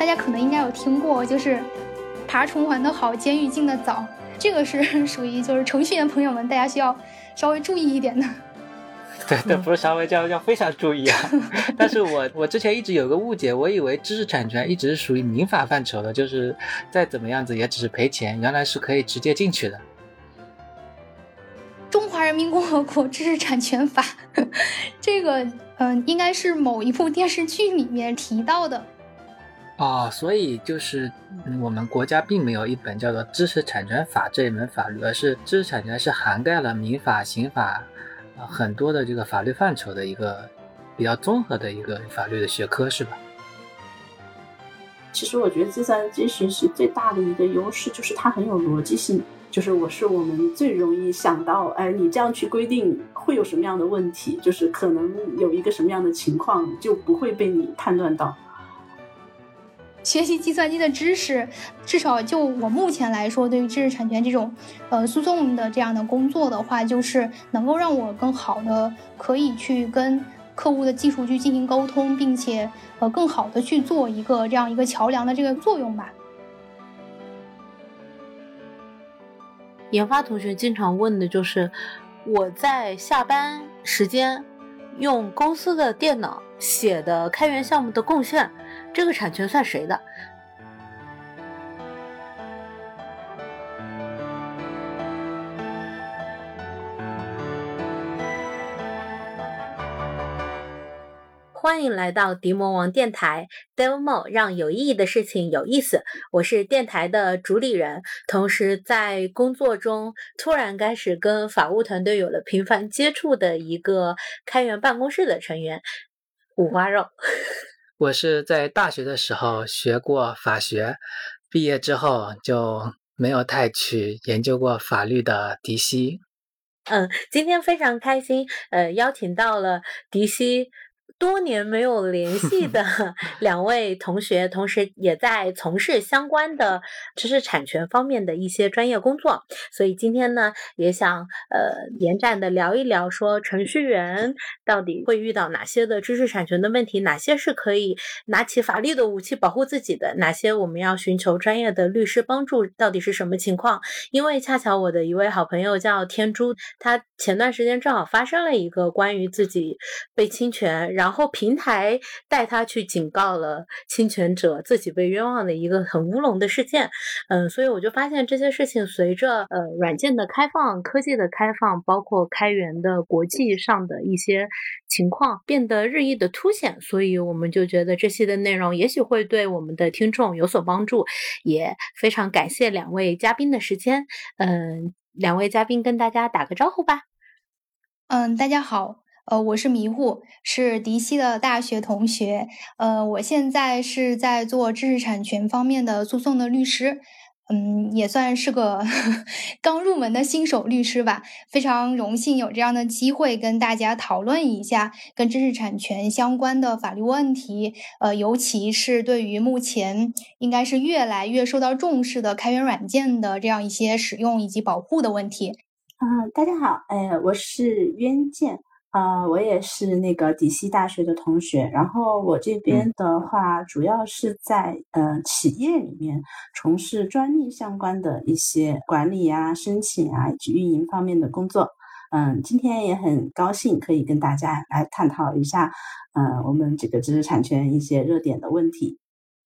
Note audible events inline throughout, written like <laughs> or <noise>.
大家可能应该有听过，就是爬虫玩的好，监狱进的早，这个是属于就是程序员朋友们大家需要稍微注意一点的。<laughs> 对对，不是稍微叫要非常注意啊。<laughs> 但是我我之前一直有个误解，我以为知识产权一直是属于民法范畴的，就是再怎么样子也只是赔钱，原来是可以直接进去的。中华人民共和国知识产权法，<laughs> 这个嗯，应该是某一部电视剧里面提到的。哦，所以就是我们国家并没有一本叫做知识产权法这一门法律，而是知识产权是涵盖了民法、刑法。很多的这个法律范畴的一个比较综合的一个法律的学科是吧？其实我觉得计算机学习最大的一个优势就是它很有逻辑性，就是我是我们最容易想到，哎，你这样去规定会有什么样的问题，就是可能有一个什么样的情况就不会被你判断到。学习计算机的知识，至少就我目前来说，对于知识产权这种，呃，诉讼的这样的工作的话，就是能够让我更好的可以去跟客户的技术去进行沟通，并且呃，更好的去做一个这样一个桥梁的这个作用吧。研发同学经常问的就是，我在下班时间用公司的电脑写的开源项目的贡献。这个产权算谁的？欢迎来到迪魔王电台，Demo 让有意义的事情有意思。我是电台的主理人，同时在工作中突然开始跟法务团队有了频繁接触的一个开源办公室的成员，五花肉。我是在大学的时候学过法学，毕业之后就没有太去研究过法律的迪西。嗯，今天非常开心，呃，邀请到了迪西。多年没有联系的 <laughs> 两位同学，同时也在从事相关的知识产权方面的一些专业工作，所以今天呢，也想呃延展的聊一聊，说程序员到底会遇到哪些的知识产权的问题，哪些是可以拿起法律的武器保护自己的，哪些我们要寻求专业的律师帮助，到底是什么情况？因为恰巧我的一位好朋友叫天珠，他前段时间正好发生了一个关于自己被侵权，然后。然后平台带他去警告了侵权者，自己被冤枉的一个很乌龙的事件。嗯，所以我就发现这些事情随着呃软件的开放、科技的开放，包括开源的国际上的一些情况变得日益的凸显。所以我们就觉得这些的内容也许会对我们的听众有所帮助，也非常感谢两位嘉宾的时间。嗯，两位嘉宾跟大家打个招呼吧。嗯，大家好。呃，我是迷糊，是迪西的大学同学。呃，我现在是在做知识产权方面的诉讼的律师，嗯，也算是个 <laughs> 刚入门的新手律师吧。非常荣幸有这样的机会跟大家讨论一下跟知识产权相关的法律问题。呃，尤其是对于目前应该是越来越受到重视的开源软件的这样一些使用以及保护的问题。啊，大家好，哎，我是渊剑。啊，我也是那个底西大学的同学，然后我这边的话，主要是在呃企业里面从事专利相关的一些管理啊、申请啊以及运营方面的工作。嗯，今天也很高兴可以跟大家来探讨一下，嗯，我们这个知识产权一些热点的问题。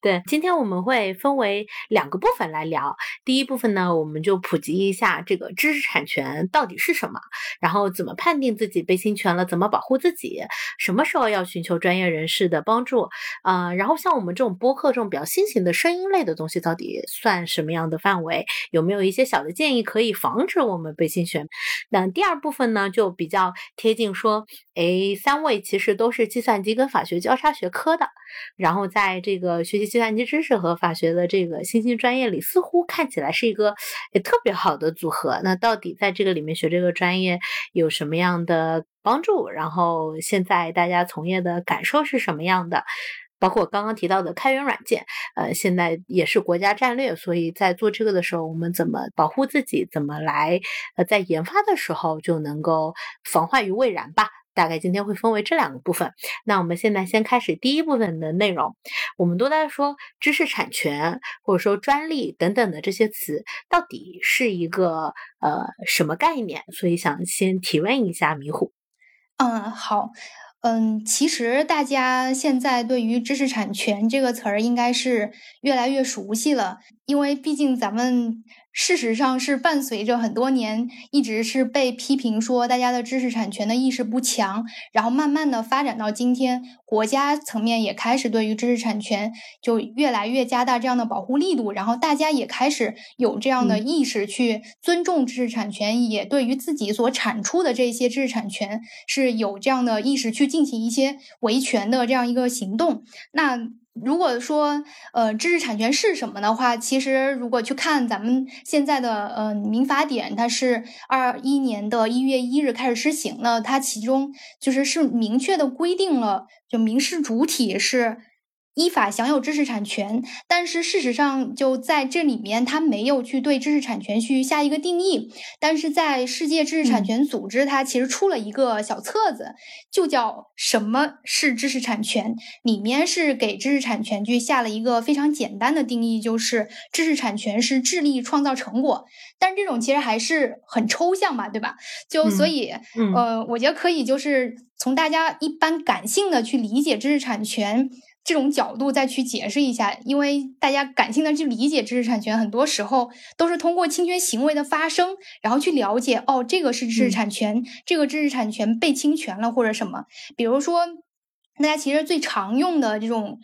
对，今天我们会分为两个部分来聊。第一部分呢，我们就普及一下这个知识产权到底是什么，然后怎么判定自己被侵权了，怎么保护自己，什么时候要寻求专业人士的帮助啊？然后像我们这种播客这种比较新型的声音类的东西，到底算什么样的范围？有没有一些小的建议可以防止我们被侵权？那第二部分呢，就比较贴近说，哎，三位其实都是计算机跟法学交叉学科的，然后在这个学习。计算机知识和法学的这个新兴专业里，似乎看起来是一个也特别好的组合。那到底在这个里面学这个专业有什么样的帮助？然后现在大家从业的感受是什么样的？包括刚刚提到的开源软件，呃，现在也是国家战略。所以在做这个的时候，我们怎么保护自己？怎么来呃，在研发的时候就能够防患于未然吧？大概今天会分为这两个部分。那我们现在先开始第一部分的内容。我们都在说知识产权或者说专利等等的这些词，到底是一个呃什么概念？所以想先提问一下迷糊。嗯，好。嗯，其实大家现在对于知识产权这个词儿应该是越来越熟悉了，因为毕竟咱们。事实上是伴随着很多年，一直是被批评说大家的知识产权的意识不强，然后慢慢的发展到今天，国家层面也开始对于知识产权就越来越加大这样的保护力度，然后大家也开始有这样的意识去尊重知识产权，也对于自己所产出的这些知识产权是有这样的意识去进行一些维权的这样一个行动。那。如果说，呃，知识产权是什么的话，其实如果去看咱们现在的呃民法典，它是二一年的一月一日开始施行的，它其中就是是明确的规定了，就民事主体是。依法享有知识产权，但是事实上就在这里面，它没有去对知识产权去下一个定义。但是在世界知识产权组织，它其实出了一个小册子，就叫《什么是知识产权》，里面是给知识产权去下了一个非常简单的定义，就是知识产权是智力创造成果。但是这种其实还是很抽象嘛，对吧？就所以，呃，我觉得可以就是从大家一般感性的去理解知识产权。这种角度再去解释一下，因为大家感性的去理解知识产权，很多时候都是通过侵权行为的发生，然后去了解哦，这个是知识产权，这个知识产权被侵权了或者什么。比如说，大家其实最常用的这种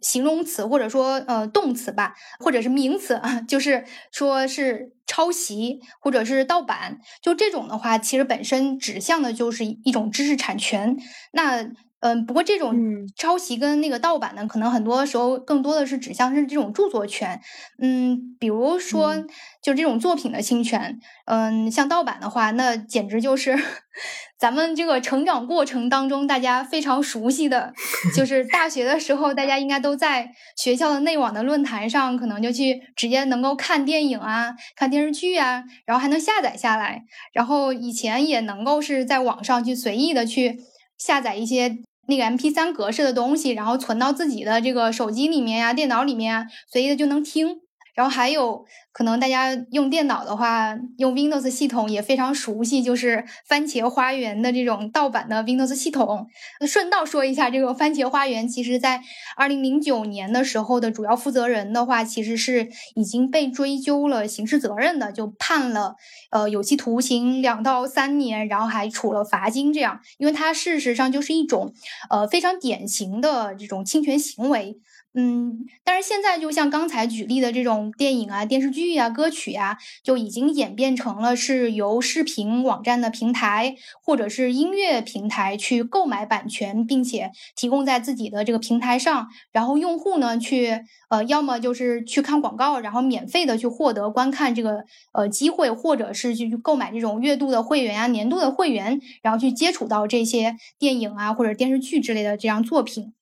形容词或者说呃动词吧，或者是名词啊，<laughs> 就是说是抄袭或者是盗版，就这种的话，其实本身指向的就是一种知识产权。那嗯，不过这种抄袭跟那个盗版呢，可能很多时候更多的是指向是这种著作权。嗯，比如说就这种作品的侵权。嗯，像盗版的话，那简直就是 <laughs> 咱们这个成长过程当中大家非常熟悉的，就 <laughs> 是大学的时候，大家应该都在学校的内网的论坛上，可能就去直接能够看电影啊、看电视剧啊，然后还能下载下来。然后以前也能够是在网上去随意的去下载一些。那个 M P 三格式的东西，然后存到自己的这个手机里面呀、电脑里面啊，随意的就能听。然后还有可能大家用电脑的话，用 Windows 系统也非常熟悉，就是番茄花园的这种盗版的 Windows 系统。顺道说一下，这个番茄花园其实在二零零九年的时候的主要负责人的话，其实是已经被追究了刑事责任的，就判了呃有期徒刑两到三年，然后还处了罚金这样，因为它事实上就是一种呃非常典型的这种侵权行为。嗯，但是现在就像刚才举例的这种电影啊、电视剧呀、歌曲呀，就已经演变成了是由视频网站的平台或者是音乐平台去购买版权，并且提供在自己的这个平台上，然后用户呢去呃，要么就是去看广告，然后免费的去获得观看这个呃机会，或者是去购买这种月度的会员啊、年度的会员，然后去接触到这些电影啊或者电视剧之类的这样作品。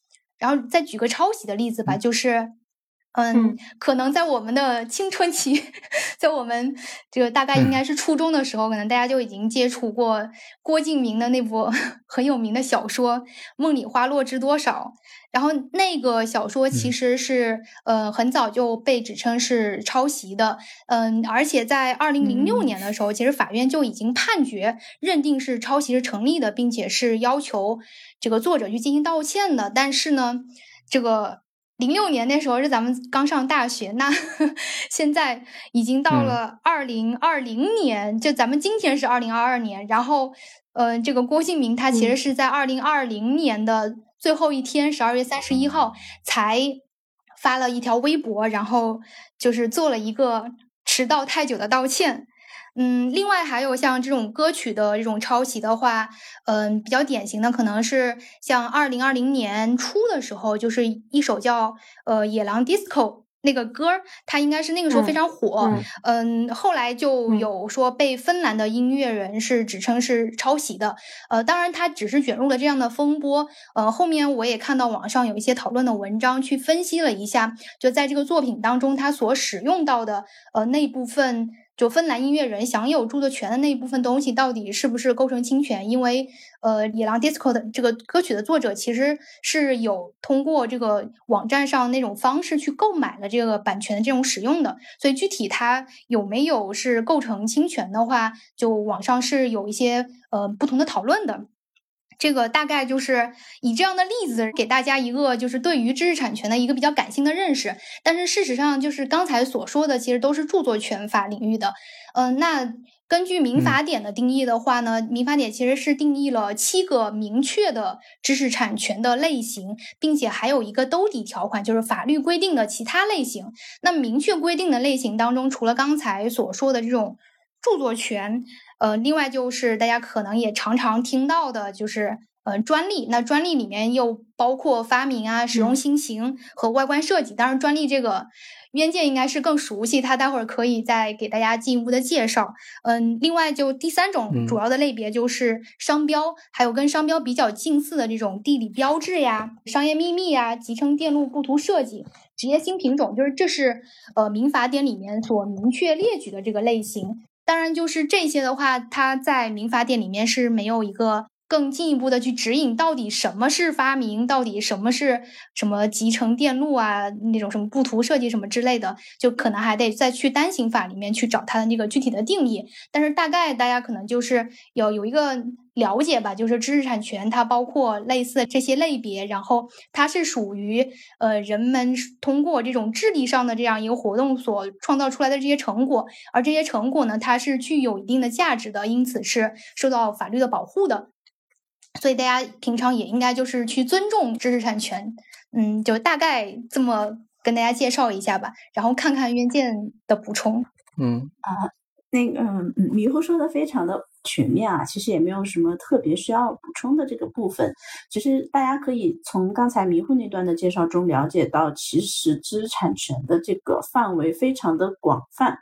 然后再举个抄袭的例子吧，就是，嗯，可能在我们的青春期，<laughs> 在我们这个大概应该是初中的时候，可能大家就已经接触过郭敬明的那部 <laughs> 很有名的小说《梦里花落知多少》。然后那个小说其实是呃很早就被指称是抄袭的，嗯，而且在二零零六年的时候，其实法院就已经判决认定是抄袭是成立的，并且是要求这个作者去进行道歉的。但是呢，这个零六年那时候是咱们刚上大学，那 <laughs> 现在已经到了二零二零年，就咱们今天是二零二二年，然后呃，这个郭敬明他其实是在二零二零年的。最后一天，十二月三十一号才发了一条微博，然后就是做了一个迟到太久的道歉。嗯，另外还有像这种歌曲的这种抄袭的话，嗯，比较典型的可能是像二零二零年初的时候，就是一首叫呃《野狼 DISCO》。那个歌儿，它应该是那个时候非常火，嗯，后来就有说被芬兰的音乐人是指称是抄袭的，呃，当然它只是卷入了这样的风波，呃，后面我也看到网上有一些讨论的文章去分析了一下，就在这个作品当中，它所使用到的呃那部分就芬兰音乐人享有著作权的那一部分东西到底是不是构成侵权？因为呃，野狼 disco 的这个歌曲的作者其实是有通过这个网站上那种方式去购买了这个版权的这种使用的，所以具体它有没有是构成侵权的话，就网上是有一些呃不同的讨论的。这个大概就是以这样的例子给大家一个就是对于知识产权的一个比较感性的认识，但是事实上就是刚才所说的其实都是著作权法领域的。嗯，那根据民法典的定义的话呢，民法典其实是定义了七个明确的知识产权的类型，并且还有一个兜底条款，就是法律规定的其他类型。那明确规定的类型当中，除了刚才所说的这种著作权。呃，另外就是大家可能也常常听到的，就是呃专利。那专利里面又包括发明啊、使用新型和外观设计。当然，专利这个渊见应该是更熟悉，他待会儿可以再给大家进一步的介绍。嗯，另外就第三种主要的类别就是商标，还有跟商标比较近似的这种地理标志呀、商业秘密呀、集成电路布图设计、职业新品种，就是这是呃民法典里面所明确列举的这个类型。当然，就是这些的话，它在民法典里面是没有一个更进一步的去指引，到底什么是发明，到底什么是什么集成电路啊，那种什么布图设计什么之类的，就可能还得再去单行法里面去找它的那个具体的定义。但是大概大家可能就是有有一个。了解吧，就是知识产权，它包括类似这些类别，然后它是属于呃人们通过这种智力上的这样一个活动所创造出来的这些成果，而这些成果呢，它是具有一定的价值的，因此是受到法律的保护的。所以大家平常也应该就是去尊重知识产权，嗯，就大概这么跟大家介绍一下吧，然后看看渊见的补充。嗯啊。那个迷糊说的非常的全面啊，其实也没有什么特别需要补充的这个部分。其实大家可以从刚才迷糊那段的介绍中了解到，其实知识产权的这个范围非常的广泛。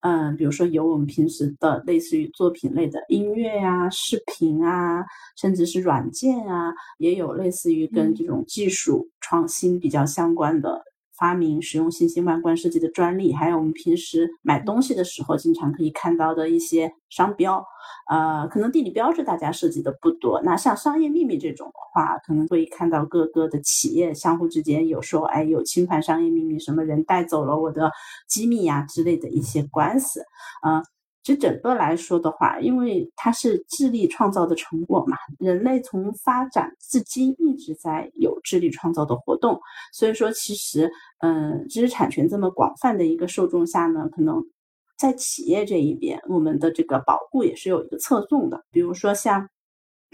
嗯，比如说有我们平时的类似于作品类的音乐呀、视频啊，甚至是软件啊，也有类似于跟这种技术创新比较相关的。发明使用新型外观设计的专利，还有我们平时买东西的时候经常可以看到的一些商标，呃，可能地理标志大家涉及的不多。那像商业秘密这种的话，可能会看到各个的企业相互之间有时候哎有侵犯商业秘密，什么人带走了我的机密呀之类的一些官司，啊。其实整个来说的话，因为它是智力创造的成果嘛，人类从发展至今一直在有智力创造的活动，所以说其实，嗯，知识产权这么广泛的一个受众下呢，可能在企业这一边，我们的这个保护也是有一个侧重的，比如说像。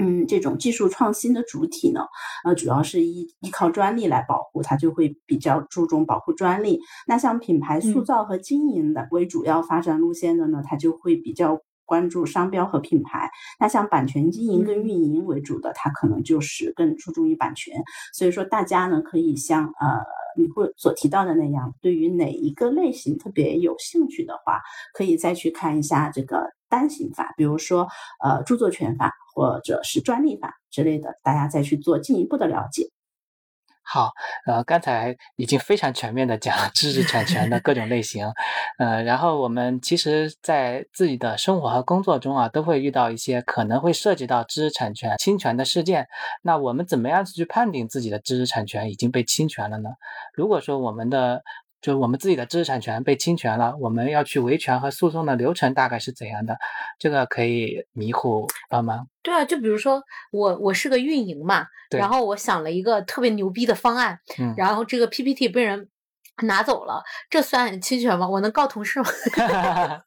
嗯，这种技术创新的主体呢，呃，主要是依依靠专利来保护，它就会比较注重保护专利。那像品牌塑造和经营的为主要发展路线的呢，它就会比较关注商标和品牌。那像版权经营跟运营为主的，它可能就是更注重于版权。所以说，大家呢可以像呃你会所提到的那样，对于哪一个类型特别有兴趣的话，可以再去看一下这个单行法，比如说呃著作权法。或者是专利法之类的，大家再去做进一步的了解。好，呃，刚才已经非常全面的讲了知识产权的各种类型，呃，然后我们其实，在自己的生活和工作中啊，都会遇到一些可能会涉及到知识产权侵权的事件。那我们怎么样子去判定自己的知识产权已经被侵权了呢？如果说我们的就是我们自己的知识产权被侵权了，我们要去维权和诉讼的流程大概是怎样的？这个可以迷糊帮忙。对啊，就比如说我我是个运营嘛，然后我想了一个特别牛逼的方案，然后这个 PPT 被人拿走了，这算侵权吗？我能告同事吗？<laughs>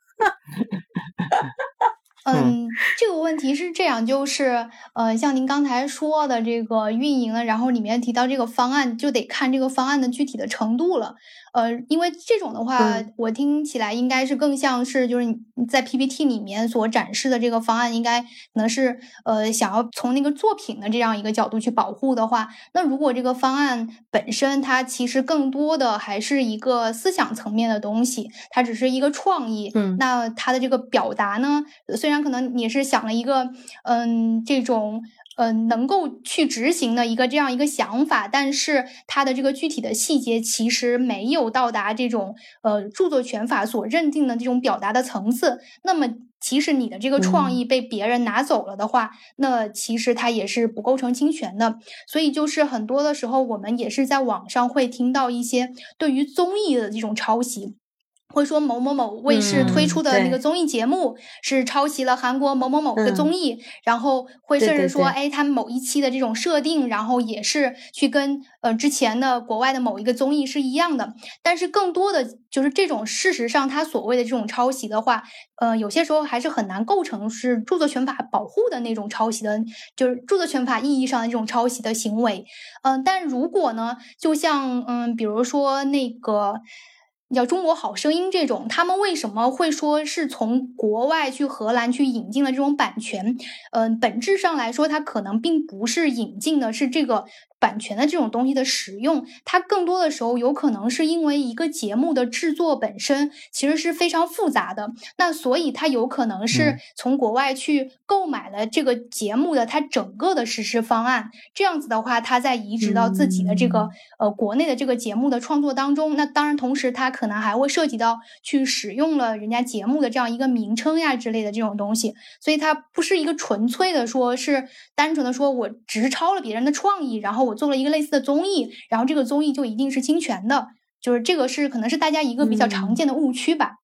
嗯，这个问题是这样，就是呃，像您刚才说的这个运营的，然后里面提到这个方案，就得看这个方案的具体的程度了。呃，因为这种的话，我听起来应该是更像是就是你在 PPT 里面所展示的这个方案，应该可能是呃想要从那个作品的这样一个角度去保护的话，那如果这个方案本身它其实更多的还是一个思想层面的东西，它只是一个创意，嗯，那它的这个表达呢，虽然可能你是想了一个嗯这种。呃，能够去执行的一个这样一个想法，但是它的这个具体的细节其实没有到达这种呃著作权法所认定的这种表达的层次。那么，其实你的这个创意被别人拿走了的话，那其实它也是不构成侵权的。所以，就是很多的时候，我们也是在网上会听到一些对于综艺的这种抄袭。会说某某某卫视推出的那个综艺节目是抄袭了韩国某某某个综艺，然后会甚至说，哎，他们某一期的这种设定，然后也是去跟呃之前的国外的某一个综艺是一样的。但是更多的就是这种事实上，他所谓的这种抄袭的话，呃，有些时候还是很难构成是著作权法保护的那种抄袭的，就是著作权法意义上的这种抄袭的行为。嗯，但如果呢，就像嗯，比如说那个。叫《中国好声音》这种，他们为什么会说是从国外去荷兰去引进了这种版权？嗯，本质上来说，它可能并不是引进的，是这个。版权的这种东西的使用，它更多的时候有可能是因为一个节目的制作本身其实是非常复杂的，那所以它有可能是从国外去购买了这个节目的它整个的实施方案，这样子的话，它再移植到自己的这个呃国内的这个节目的创作当中。那当然，同时它可能还会涉及到去使用了人家节目的这样一个名称呀之类的这种东西，所以它不是一个纯粹的说是单纯的说我只是抄了别人的创意，然后我。做了一个类似的综艺，然后这个综艺就一定是侵权的，就是这个是可能是大家一个比较常见的误区吧。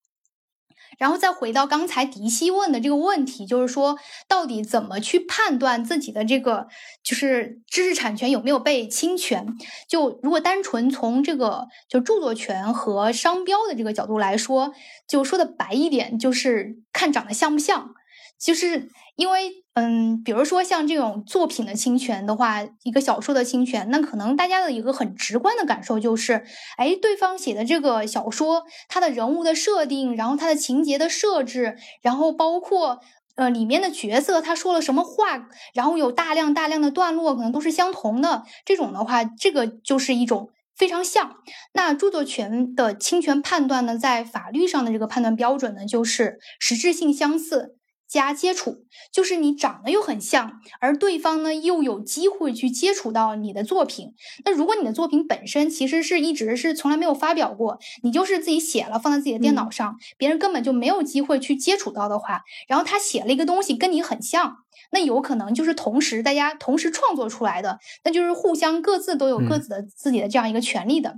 然后再回到刚才迪西问的这个问题，就是说到底怎么去判断自己的这个就是知识产权有没有被侵权？就如果单纯从这个就著作权和商标的这个角度来说，就说的白一点，就是看长得像不像。就是因为，嗯，比如说像这种作品的侵权的话，一个小说的侵权，那可能大家的一个很直观的感受就是，哎，对方写的这个小说，它的人物的设定，然后它的情节的设置，然后包括呃里面的角色他说了什么话，然后有大量大量的段落可能都是相同的，这种的话，这个就是一种非常像。那著作权的侵权判断呢，在法律上的这个判断标准呢，就是实质性相似。加接触，就是你长得又很像，而对方呢又有机会去接触到你的作品。那如果你的作品本身其实是一直是从来没有发表过，你就是自己写了放在自己的电脑上，别人根本就没有机会去接触到的话，然后他写了一个东西跟你很像，那有可能就是同时大家同时创作出来的，那就是互相各自都有各自的自己的这样一个权利的。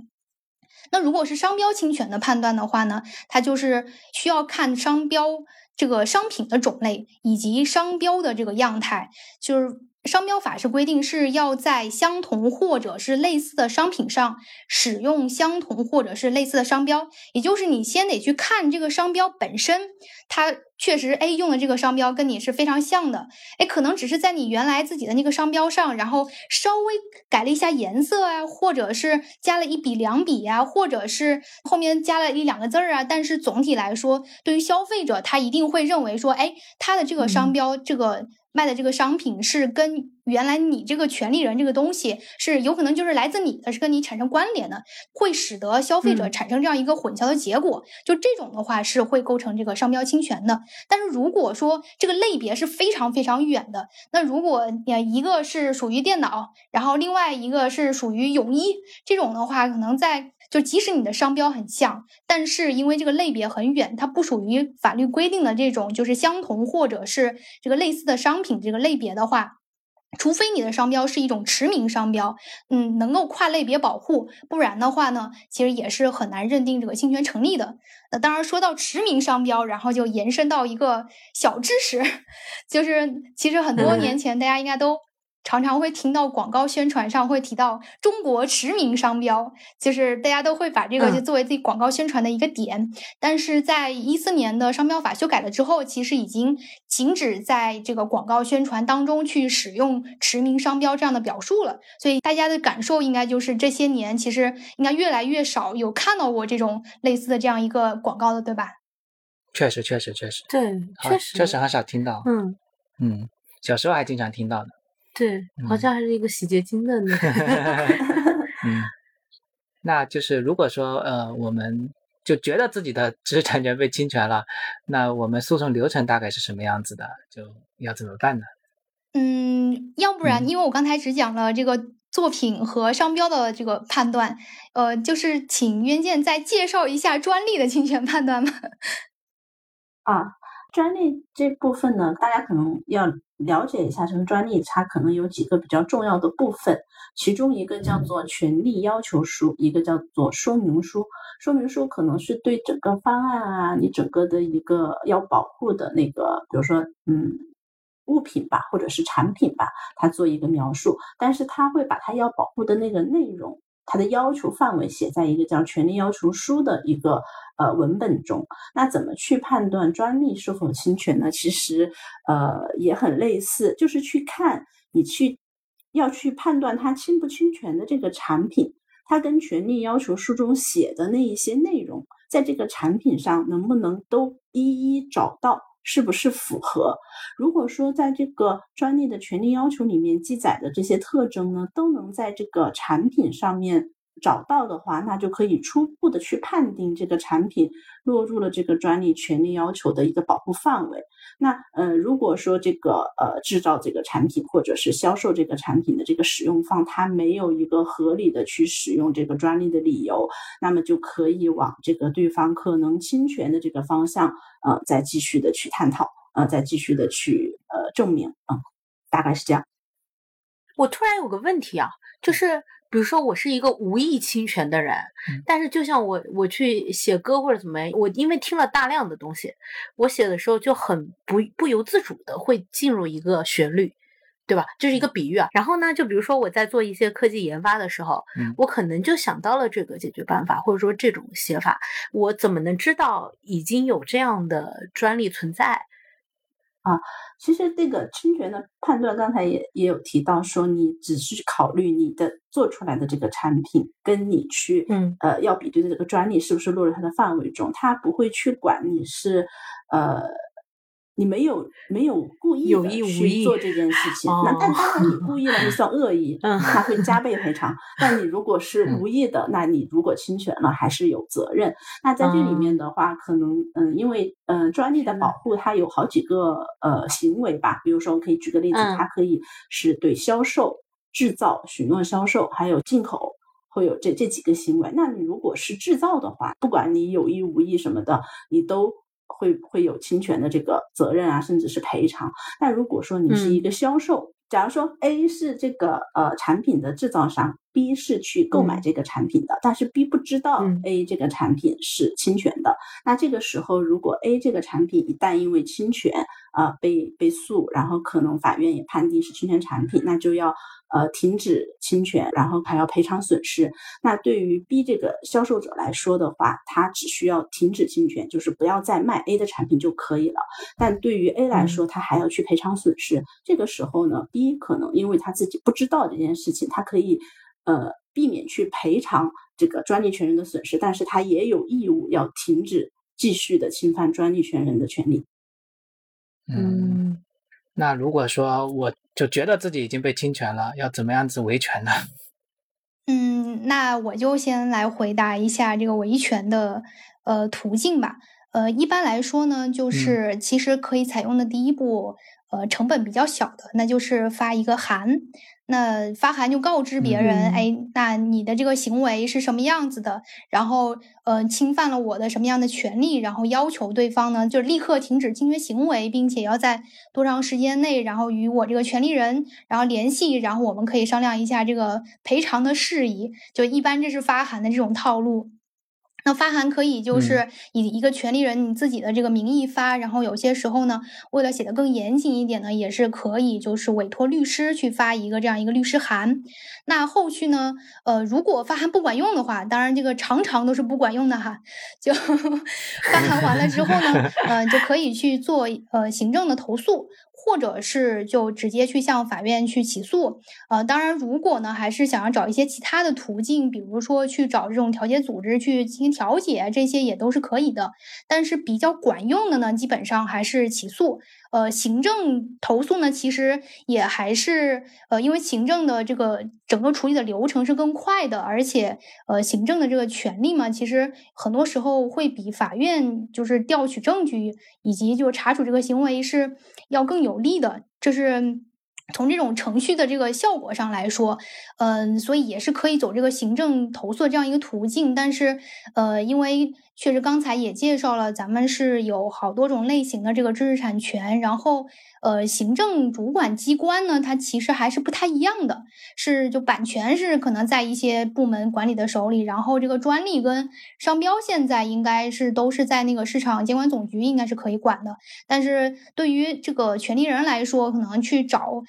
那如果是商标侵权的判断的话呢，它就是需要看商标。这个商品的种类以及商标的这个样态，就是商标法是规定是要在相同或者是类似的商品上使用相同或者是类似的商标，也就是你先得去看这个商标本身，它。确实哎用的这个商标跟你是非常像的，哎，可能只是在你原来自己的那个商标上，然后稍微改了一下颜色啊，或者是加了一笔两笔呀，或者是后面加了一两个字儿啊，但是总体来说，对于消费者，他一定会认为说，哎，他的这个商标这个。卖的这个商品是跟原来你这个权利人这个东西是有可能就是来自你的，是跟你产生关联的，会使得消费者产生这样一个混淆的结果。就这种的话是会构成这个商标侵权的。但是如果说这个类别是非常非常远的，那如果呃一个是属于电脑，然后另外一个是属于泳衣这种的话，可能在。就即使你的商标很像，但是因为这个类别很远，它不属于法律规定的这种就是相同或者是这个类似的商品这个类别的话，除非你的商标是一种驰名商标，嗯，能够跨类别保护，不然的话呢，其实也是很难认定这个侵权成立的。那当然说到驰名商标，然后就延伸到一个小知识，<laughs> 就是其实很多年前大家应该都。常常会听到广告宣传上会提到中国驰名商标，就是大家都会把这个就作为自己广告宣传的一个点。但是在一四年的商标法修改了之后，其实已经禁止在这个广告宣传当中去使用驰名商标这样的表述了。所以大家的感受应该就是这些年其实应该越来越少有看到过这种类似的这样一个广告的，对吧？确实，确实，确实，对，确实，确实很少听到。嗯嗯，小时候还经常听到的。对，好像还是一个洗洁精的那个。<laughs> 嗯，那就是如果说呃，我们就觉得自己的知识产权被侵权了，那我们诉讼流程大概是什么样子的？就要怎么办呢？嗯，要不然，因为我刚才只讲了这个作品和商标的这个判断，呃，就是请渊健再介绍一下专利的侵权判断吧？<laughs> 啊。专利这部分呢，大家可能要了解一下，什么专利它可能有几个比较重要的部分，其中一个叫做权利要求书，一个叫做说明书。说明书可能是对整个方案啊，你整个的一个要保护的那个，比如说嗯物品吧，或者是产品吧，它做一个描述，但是它会把它要保护的那个内容。它的要求范围写在一个叫权利要求书的一个呃文本中。那怎么去判断专利是否侵权呢？其实呃也很类似，就是去看你去要去判断它侵不侵权的这个产品，它跟权利要求书中写的那一些内容，在这个产品上能不能都一一找到。是不是符合？如果说在这个专利的权利要求里面记载的这些特征呢，都能在这个产品上面。找到的话，那就可以初步的去判定这个产品落入了这个专利权利要求的一个保护范围。那呃，如果说这个呃制造这个产品或者是销售这个产品的这个使用方，他没有一个合理的去使用这个专利的理由，那么就可以往这个对方可能侵权的这个方向呃再继续的去探讨，呃再继续的去呃证明，嗯，大概是这样。我突然有个问题啊，就是。比如说我是一个无意侵权的人，但是就像我我去写歌或者怎么样，我因为听了大量的东西，我写的时候就很不不由自主的会进入一个旋律，对吧？这是一个比喻啊。然后呢，就比如说我在做一些科技研发的时候，我可能就想到了这个解决办法，或者说这种写法，我怎么能知道已经有这样的专利存在？啊，其实这个侵权的判断，刚才也也有提到，说你只是考虑你的做出来的这个产品，跟你去，嗯，呃，要比对的这个专利是不是落入它的范围中，他不会去管你是，呃。你没有没有故意的去做这件事情，那但当然你故意了，就算恶意，他会加倍赔偿。但你如果是无意的，那你如果侵权了，还是有责任。那在这里面的话，可能嗯，因为嗯，专利的保护它有好几个呃行为吧，比如说我可以举个例子，它可以是对销售、制造、许诺销售，还有进口会有这这几个行为。那你如果是制造的话，不管你有意无意什么的，你都。会会有侵权的这个责任啊，甚至是赔偿。但如果说你是一个销售，假如说 A 是这个呃产品的制造商，B 是去购买这个产品的，但是 B 不知道 A 这个产品是侵权的，那这个时候如果 A 这个产品一旦因为侵权啊被被诉，然后可能法院也判定是侵权产品，那就要。呃，停止侵权，然后还要赔偿损失。那对于 B 这个销售者来说的话，他只需要停止侵权，就是不要再卖 A 的产品就可以了。但对于 A 来说，他还要去赔偿损失。这个时候呢，B 可能因为他自己不知道这件事情，他可以呃避免去赔偿这个专利权人的损失，但是他也有义务要停止继续的侵犯专利权人的权利。嗯，那如果说我。就觉得自己已经被侵权了，要怎么样子维权呢？<laughs> 嗯，那我就先来回答一下这个维权的呃途径吧。呃，一般来说呢，就是其实可以采用的第一步，呃，成本比较小的，那就是发一个函。那发函就告知别人，哎，那你的这个行为是什么样子的？然后，呃，侵犯了我的什么样的权利？然后要求对方呢，就立刻停止侵权行为，并且要在多长时间内，然后与我这个权利人然后联系，然后我们可以商量一下这个赔偿的事宜。就一般这是发函的这种套路。那发函可以就是以一个权利人你自己的这个名义发，然后有些时候呢，为了写的更严谨一点呢，也是可以就是委托律师去发一个这样一个律师函。那后续呢，呃，如果发函不管用的话，当然这个常常都是不管用的哈，就 <laughs> 发函完了之后呢，呃，就可以去做呃行政的投诉。或者是就直接去向法院去起诉，呃，当然，如果呢还是想要找一些其他的途径，比如说去找这种调解组织去进行调解，这些也都是可以的。但是比较管用的呢，基本上还是起诉。呃，行政投诉呢，其实也还是呃，因为行政的这个整个处理的流程是更快的，而且呃，行政的这个权利嘛，其实很多时候会比法院就是调取证据以及就查处这个行为是要更有利的，这是。从这种程序的这个效果上来说，嗯，所以也是可以走这个行政投诉这样一个途径。但是，呃，因为确实刚才也介绍了，咱们是有好多种类型的这个知识产权，然后，呃，行政主管机关呢，它其实还是不太一样的，是就版权是可能在一些部门管理的手里，然后这个专利跟商标现在应该是都是在那个市场监管总局应该是可以管的。但是对于这个权利人来说，可能去找。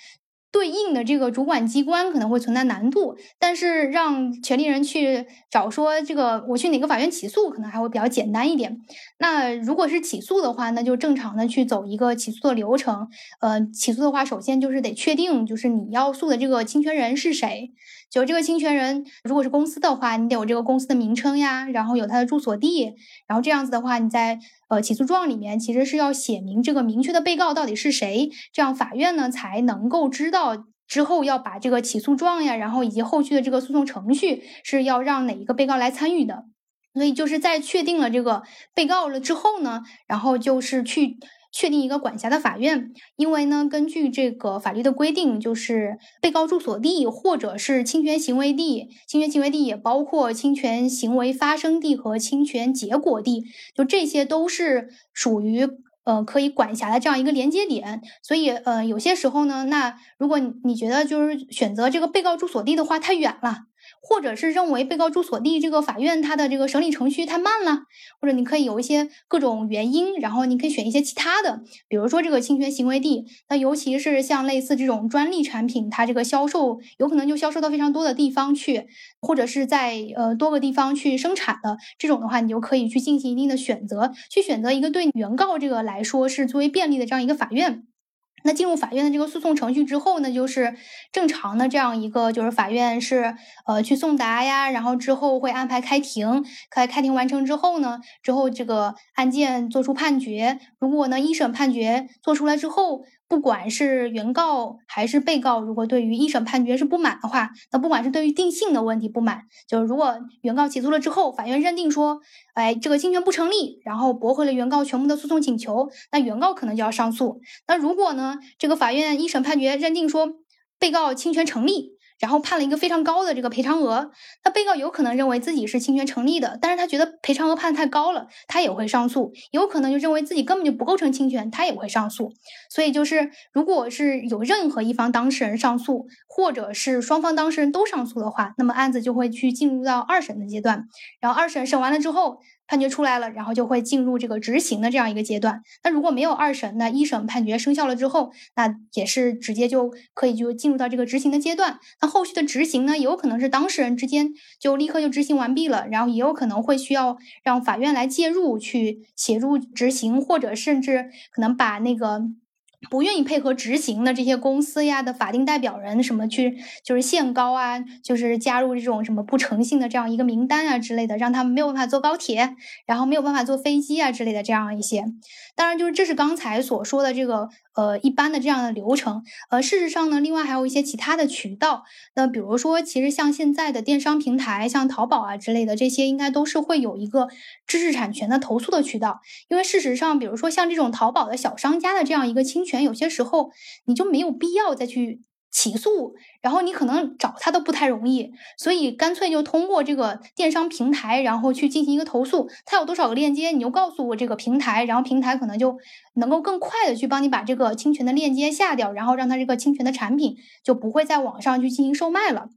对应的这个主管机关可能会存在难度，但是让权利人去找说这个我去哪个法院起诉，可能还会比较简单一点。那如果是起诉的话，那就正常的去走一个起诉的流程。呃，起诉的话，首先就是得确定就是你要诉的这个侵权人是谁。就这个侵权人，如果是公司的话，你得有这个公司的名称呀，然后有他的住所地，然后这样子的话，你在呃起诉状里面其实是要写明这个明确的被告到底是谁，这样法院呢才能够知道之后要把这个起诉状呀，然后以及后续的这个诉讼程序是要让哪一个被告来参与的。所以就是在确定了这个被告了之后呢，然后就是去。确定一个管辖的法院，因为呢，根据这个法律的规定，就是被告住所地或者是侵权行为地，侵权行为地也包括侵权行为发生地和侵权结果地，就这些都是属于呃可以管辖的这样一个连接点。所以呃，有些时候呢，那如果你觉得就是选择这个被告住所地的话太远了。或者是认为被告住所地这个法院它的这个审理程序太慢了，或者你可以有一些各种原因，然后你可以选一些其他的，比如说这个侵权行为地，那尤其是像类似这种专利产品，它这个销售有可能就销售到非常多的地方去，或者是在呃多个地方去生产的这种的话，你就可以去进行一定的选择，去选择一个对原告这个来说是最为便利的这样一个法院。那进入法院的这个诉讼程序之后呢，就是正常的这样一个，就是法院是呃去送达呀，然后之后会安排开庭，开开庭完成之后呢，之后这个案件作出判决。如果呢一审判决做出来之后，不管是原告还是被告，如果对于一审判决是不满的话，那不管是对于定性的问题不满，就是如果原告起诉了之后，法院认定说，哎，这个侵权不成立，然后驳回了原告全部的诉讼请求，那原告可能就要上诉。那如果呢，这个法院一审判决认定说，被告侵权成立。然后判了一个非常高的这个赔偿额，那被告有可能认为自己是侵权成立的，但是他觉得赔偿额判太高了，他也会上诉，有可能就认为自己根本就不构成侵权，他也会上诉。所以就是如果是有任何一方当事人上诉，或者是双方当事人都上诉的话，那么案子就会去进入到二审的阶段，然后二审审完了之后。判决出来了，然后就会进入这个执行的这样一个阶段。那如果没有二审，那一审判决生效了之后，那也是直接就可以就进入到这个执行的阶段。那后续的执行呢，也有可能是当事人之间就立刻就执行完毕了，然后也有可能会需要让法院来介入去协助执行，或者甚至可能把那个。不愿意配合执行的这些公司呀的法定代表人什么去就是限高啊，就是加入这种什么不诚信的这样一个名单啊之类的，让他们没有办法坐高铁，然后没有办法坐飞机啊之类的这样一些。当然，就是这是刚才所说的这个。呃，一般的这样的流程，呃，事实上呢，另外还有一些其他的渠道。那比如说，其实像现在的电商平台，像淘宝啊之类的，这些应该都是会有一个知识产权的投诉的渠道。因为事实上，比如说像这种淘宝的小商家的这样一个侵权，有些时候你就没有必要再去。起诉，然后你可能找他都不太容易，所以干脆就通过这个电商平台，然后去进行一个投诉。他有多少个链接，你就告诉我这个平台，然后平台可能就能够更快的去帮你把这个侵权的链接下掉，然后让他这个侵权的产品就不会在网上去进行售卖了。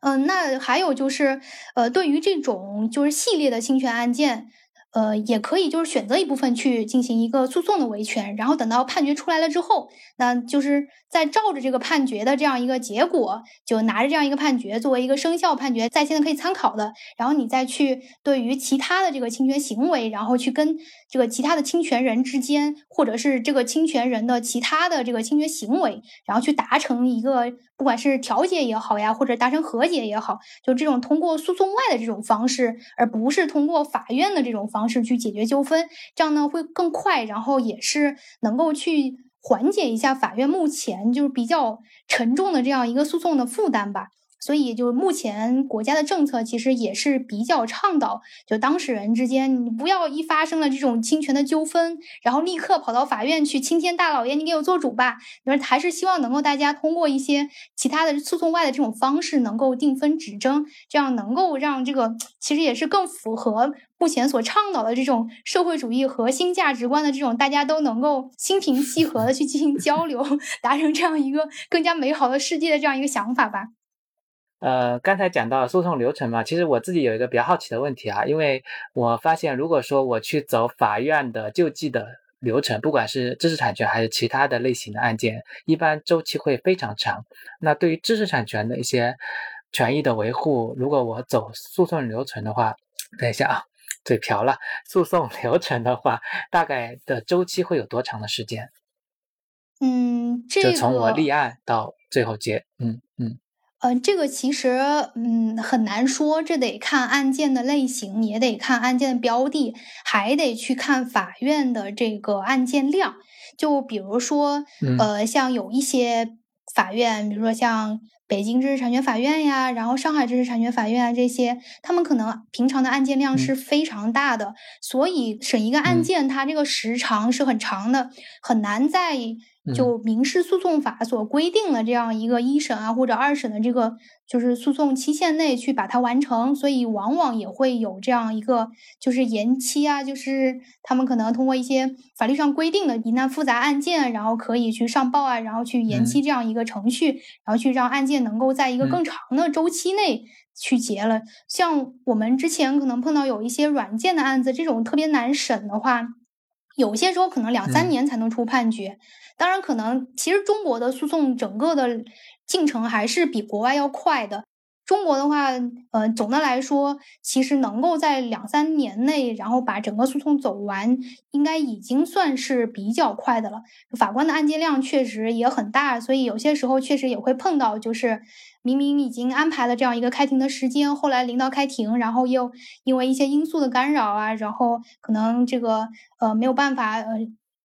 嗯，那还有就是，呃，对于这种就是系列的侵权案件。呃，也可以就是选择一部分去进行一个诉讼的维权，然后等到判决出来了之后，那就是在照着这个判决的这样一个结果，就拿着这样一个判决作为一个生效判决在线的可以参考的，然后你再去对于其他的这个侵权行为，然后去跟这个其他的侵权人之间，或者是这个侵权人的其他的这个侵权行为，然后去达成一个不管是调解也好呀，或者达成和解也好，就这种通过诉讼外的这种方式，而不是通过法院的这种方。式去解决纠纷，这样呢会更快，然后也是能够去缓解一下法院目前就是比较沉重的这样一个诉讼的负担吧。所以就目前国家的政策其实也是比较倡导，就当事人之间你不要一发生了这种侵权的纠纷，然后立刻跑到法院去，青天大老爷你给我做主吧，就是还是希望能够大家通过一些其他的诉讼外的这种方式，能够定分止争，这样能够让这个其实也是更符合。目前所倡导的这种社会主义核心价值观的这种，大家都能够心平气和的去进行交流，<laughs> 达成这样一个更加美好的世界的这样一个想法吧。呃，刚才讲到诉讼流程嘛，其实我自己有一个比较好奇的问题啊，因为我发现，如果说我去走法院的救济的流程，不管是知识产权还是其他的类型的案件，一般周期会非常长。那对于知识产权的一些权益的维护，如果我走诉讼流程的话，等一下啊。嘴瓢了。诉讼 <laughs> 流程的话，大概的周期会有多长的时间？嗯，这个就从我立案到最后结，嗯嗯，呃，这个其实嗯很难说，这得看案件的类型，也得看案件的标的，还得去看法院的这个案件量。就比如说，呃，像有一些法院，比如说像。北京知识产权法院呀，然后上海知识产权法院啊，这些他们可能平常的案件量是非常大的，所以审一个案件，它这个时长是很长的，很难在。就民事诉讼法所规定的这样一个一审啊或者二审的这个就是诉讼期限内去把它完成，所以往往也会有这样一个就是延期啊，就是他们可能通过一些法律上规定的疑难复杂案件，然后可以去上报啊，然后去延期这样一个程序，然后去让案件能够在一个更长的周期内去结了。像我们之前可能碰到有一些软件的案子，这种特别难审的话，有些时候可能两三年才能出判决。当然，可能其实中国的诉讼整个的进程还是比国外要快的。中国的话，呃，总的来说，其实能够在两三年内，然后把整个诉讼走完，应该已经算是比较快的了。法官的案件量确实也很大，所以有些时候确实也会碰到，就是明明已经安排了这样一个开庭的时间，后来临到开庭，然后又因为一些因素的干扰啊，然后可能这个呃没有办法呃。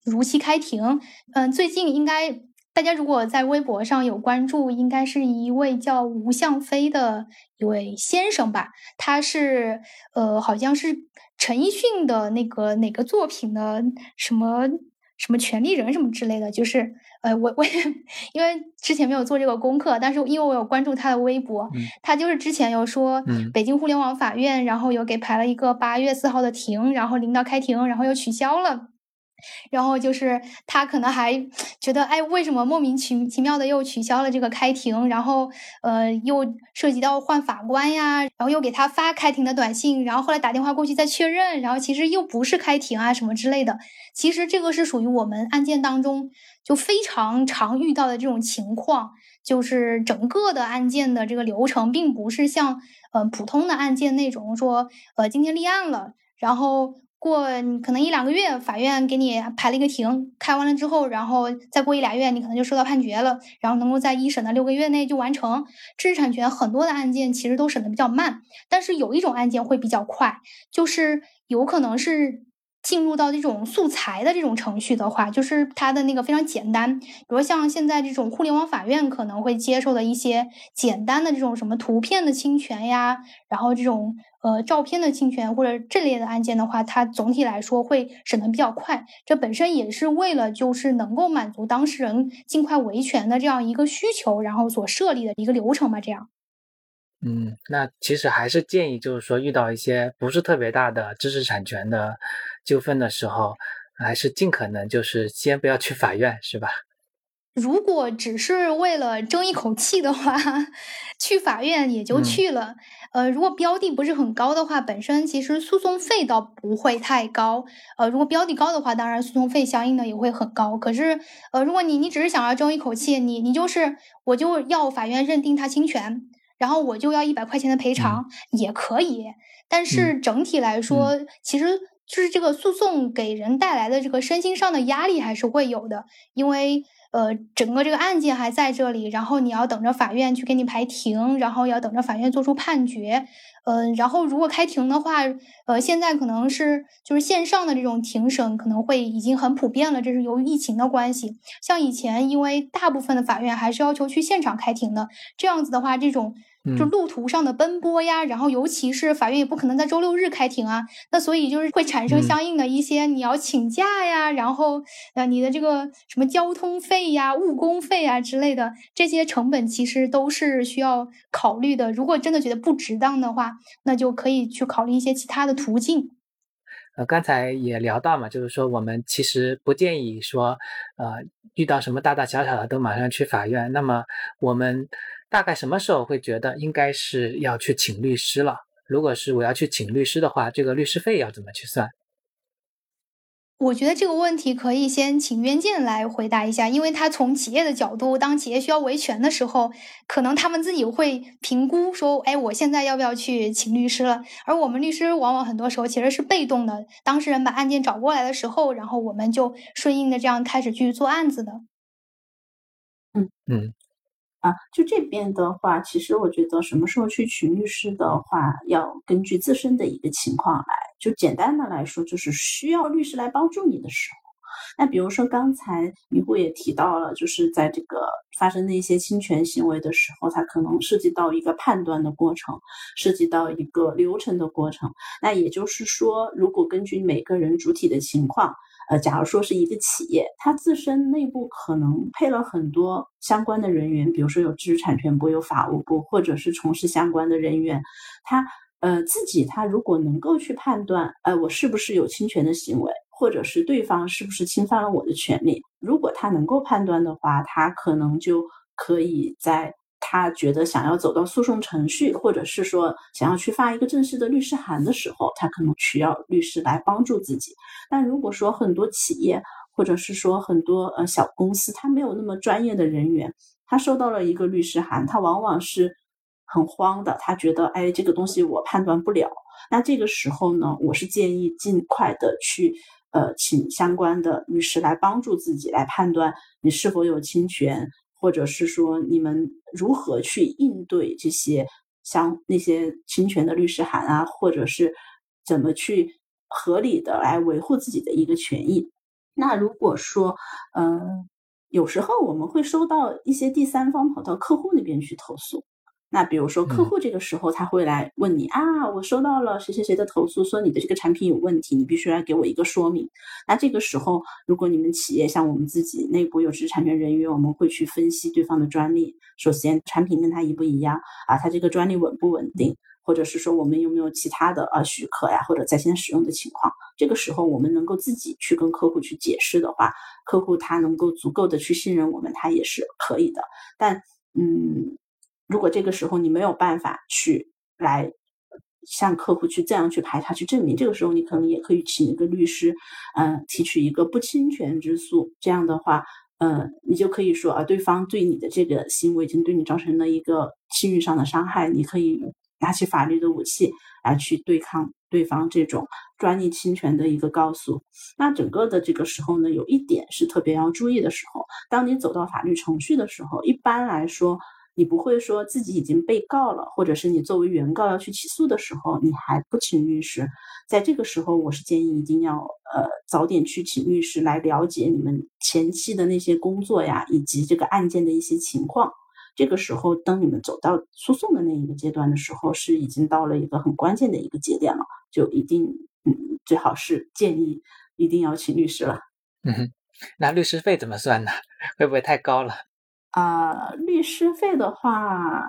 如期开庭，嗯，最近应该大家如果在微博上有关注，应该是一位叫吴向飞的一位先生吧？他是呃，好像是陈奕迅的那个哪个作品的什么什么权利人什么之类的。就是呃，我我也因为之前没有做这个功课，但是因为我有关注他的微博，他就是之前有说北京互联网法院，然后有给排了一个八月四号的庭，然后临到开庭，然后又取消了。然后就是他可能还 <sniffs> 觉得，哎，为什么莫名其其妙的又取消了这个开庭？然后，呃，又涉及到换法官呀，然后又给他发开庭的短信，然后后来打电话过去再确认，然后其实又不是开庭啊什么之类的。其实这个是属于我们案件当中就非常常遇到的这种情况，就是整个的案件的这个流程，并不是像呃普通的案件那种说，呃，今天立案了，然后。过可能一两个月，法院给你排了一个庭，开完了之后，然后再过一俩月，你可能就收到判决了，然后能够在一审的六个月内就完成。知识产权很多的案件其实都审的比较慢，但是有一种案件会比较快，就是有可能是。进入到这种素材的这种程序的话，就是它的那个非常简单，比如像现在这种互联网法院可能会接受的一些简单的这种什么图片的侵权呀，然后这种呃照片的侵权或者这类的案件的话，它总体来说会审的比较快。这本身也是为了就是能够满足当事人尽快维权的这样一个需求，然后所设立的一个流程吧，这样。嗯，那其实还是建议，就是说遇到一些不是特别大的知识产权的纠纷的时候，还是尽可能就是先不要去法院，是吧？如果只是为了争一口气的话，<laughs> 去法院也就去了。呃，如果标的不是很高的话，本身其实诉讼费倒不会太高。呃，如果标的高的话，当然诉讼费相应的也会很高。可是，呃，如果你你只是想要争一口气，你你就是我就要法院认定他侵权。然后我就要一百块钱的赔偿也可以，但是整体来说，其实就是这个诉讼给人带来的这个身心上的压力还是会有的，因为呃，整个这个案件还在这里，然后你要等着法院去给你排庭，然后要等着法院做出判决。嗯，然后如果开庭的话，呃，现在可能是就是线上的这种庭审可能会已经很普遍了，这是由于疫情的关系。像以前，因为大部分的法院还是要求去现场开庭的，这样子的话，这种就路途上的奔波呀，然后尤其是法院也不可能在周六日开庭啊，那所以就是会产生相应的一些你要请假呀，然后呃你的这个什么交通费呀、误工费啊之类的这些成本，其实都是需要考虑的。如果真的觉得不值当的话，那就可以去考虑一些其他的途径。呃，刚才也聊到嘛，就是说我们其实不建议说，呃，遇到什么大大小小的都马上去法院。那么我们大概什么时候会觉得应该是要去请律师了？如果是我要去请律师的话，这个律师费要怎么去算？我觉得这个问题可以先请渊健来回答一下，因为他从企业的角度，当企业需要维权的时候，可能他们自己会评估说，哎，我现在要不要去请律师了？而我们律师往往很多时候其实是被动的，当事人把案件找过来的时候，然后我们就顺应的这样开始去做案子的。嗯嗯。就这边的话，其实我觉得什么时候去请律师的话，要根据自身的一个情况来。就简单的来说，就是需要律师来帮助你的时候。那比如说刚才迷糊也提到了，就是在这个发生的一些侵权行为的时候，它可能涉及到一个判断的过程，涉及到一个流程的过程。那也就是说，如果根据每个人主体的情况，呃，假如说是一个企业，它自身内部可能配了很多相关的人员，比如说有知识产权部、有法务部，或者是从事相关的人员，他呃自己他如果能够去判断，呃，我是不是有侵权的行为，或者是对方是不是侵犯了我的权利，如果他能够判断的话，他可能就可以在。他觉得想要走到诉讼程序，或者是说想要去发一个正式的律师函的时候，他可能需要律师来帮助自己。但如果说很多企业，或者是说很多呃小公司，他没有那么专业的人员，他收到了一个律师函，他往往是很慌的，他觉得哎这个东西我判断不了。那这个时候呢，我是建议尽快的去呃请相关的律师来帮助自己来判断你是否有侵权。或者是说你们如何去应对这些像那些侵权的律师函啊，或者是怎么去合理的来维护自己的一个权益？那如果说，嗯，有时候我们会收到一些第三方跑到客户那边去投诉。那比如说，客户这个时候他会来问你啊，我收到了谁谁谁的投诉，说你的这个产品有问题，你必须来给我一个说明。那这个时候，如果你们企业像我们自己内部有知识产权人员，我们会去分析对方的专利。首先，产品跟他一不一样啊？他这个专利稳不稳定？或者是说我们有没有其他的呃许可呀，或者在线使用的情况？这个时候我们能够自己去跟客户去解释的话，客户他能够足够的去信任我们，他也是可以的。但嗯。如果这个时候你没有办法去来向客户去这样去排查去证明，这个时候你可能也可以请一个律师，嗯，提取一个不侵权之诉。这样的话，嗯，你就可以说啊，对方对你的这个行为已经对你造成了一个信誉上的伤害，你可以拿起法律的武器来去对抗对方这种专利侵权的一个告诉。那整个的这个时候呢，有一点是特别要注意的时候，当你走到法律程序的时候，一般来说。你不会说自己已经被告了，或者是你作为原告要去起诉的时候，你还不请律师。在这个时候，我是建议一定要呃早点去请律师来了解你们前期的那些工作呀，以及这个案件的一些情况。这个时候，当你们走到诉讼的那一个阶段的时候，是已经到了一个很关键的一个节点了，就一定嗯最好是建议一定要请律师了。嗯哼，那律师费怎么算呢？<laughs> 会不会太高了？啊，律师费的话，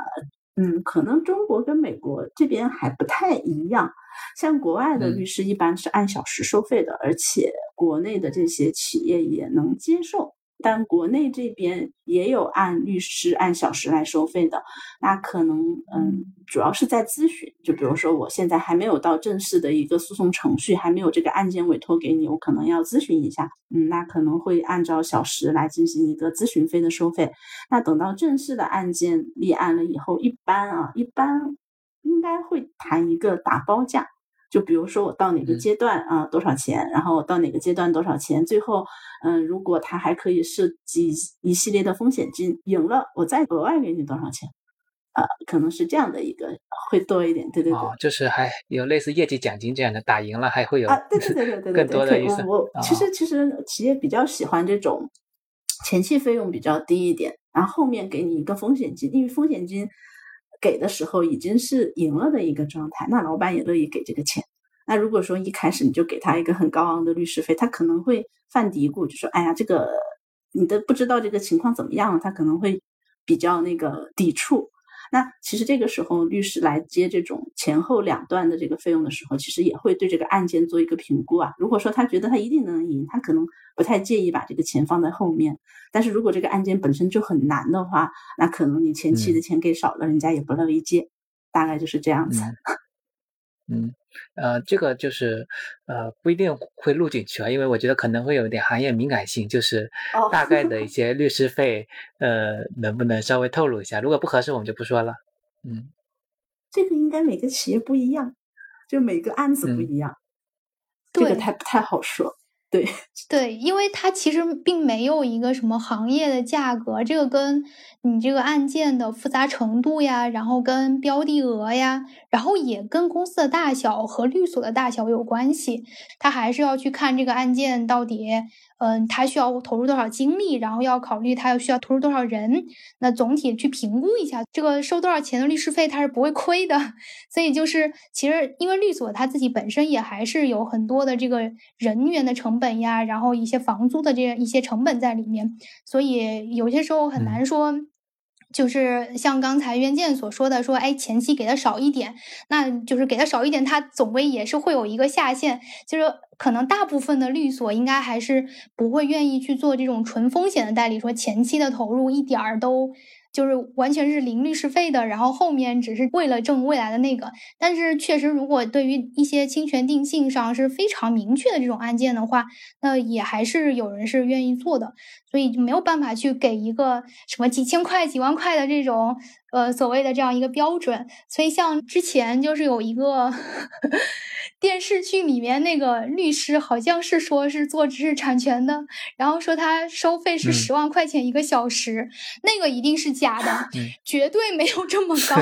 嗯，可能中国跟美国这边还不太一样。像国外的律师一般是按小时收费的，而且国内的这些企业也能接受。但国内这边也有按律师按小时来收费的，那可能嗯，主要是在咨询。就比如说，我现在还没有到正式的一个诉讼程序，还没有这个案件委托给你，我可能要咨询一下，嗯，那可能会按照小时来进行一个咨询费的收费。那等到正式的案件立案了以后，一般啊，一般应该会谈一个打包价。就比如说我到哪个阶段啊多少钱，然后到哪个阶段多少钱，最后嗯如果他还可以涉及一系列的风险金，赢了我再额外给你多少钱，啊可能是这样的一个会多一点，对对对，就是还有类似业绩奖金这样的，打赢了还会有啊对对对对 <laughs> 对更多的意思。我其实其实企业比较喜欢这种前期费用比较低一点，然后后面给你一个风险金，因为风险金。给的时候已经是赢了的一个状态，那老板也乐意给这个钱。那如果说一开始你就给他一个很高昂的律师费，他可能会犯嘀咕，就说：“哎呀，这个你的不知道这个情况怎么样了，他可能会比较那个抵触。”那其实这个时候，律师来接这种前后两段的这个费用的时候，其实也会对这个案件做一个评估啊。如果说他觉得他一定能赢，他可能不太介意把这个钱放在后面。但是如果这个案件本身就很难的话，那可能你前期的钱给少了，人家也不乐意接，大概就是这样子。嗯，<laughs> 呃，这个就是呃不一定会录进去啊，因为我觉得可能会有一点行业敏感性，就是大概的一 <laughs> 些律师费，呃，能不能稍微透露一下？如果不合适，我们就不说了。嗯，这个应该每个企业不一样，就每个案子不一样，这个太不太好说。对 <laughs> 对，因为它其实并没有一个什么行业的价格，这个跟你这个案件的复杂程度呀，然后跟标的额呀，然后也跟公司的大小和律所的大小有关系。它还是要去看这个案件到底。嗯，他需要投入多少精力，然后要考虑他要需要投入多少人，那总体去评估一下这个收多少钱的律师费，他是不会亏的。<laughs> 所以就是其实因为律所他自己本身也还是有很多的这个人员的成本呀，然后一些房租的这一些成本在里面，所以有些时候很难说。就是像刚才袁健所说的，说哎前期给的少一点，那就是给的少一点，他总归也是会有一个下限。就是可能大部分的律所应该还是不会愿意去做这种纯风险的代理，说前期的投入一点儿都。就是完全是零律师费的，然后后面只是为了挣未来的那个。但是确实，如果对于一些侵权定性上是非常明确的这种案件的话，那也还是有人是愿意做的。所以就没有办法去给一个什么几千块、几万块的这种呃所谓的这样一个标准。所以像之前就是有一个。<laughs> 电视剧里面那个律师好像是说是做知识产权的，然后说他收费是十万块钱一个小时，那个一定是假的，绝对没有这么高。<laughs>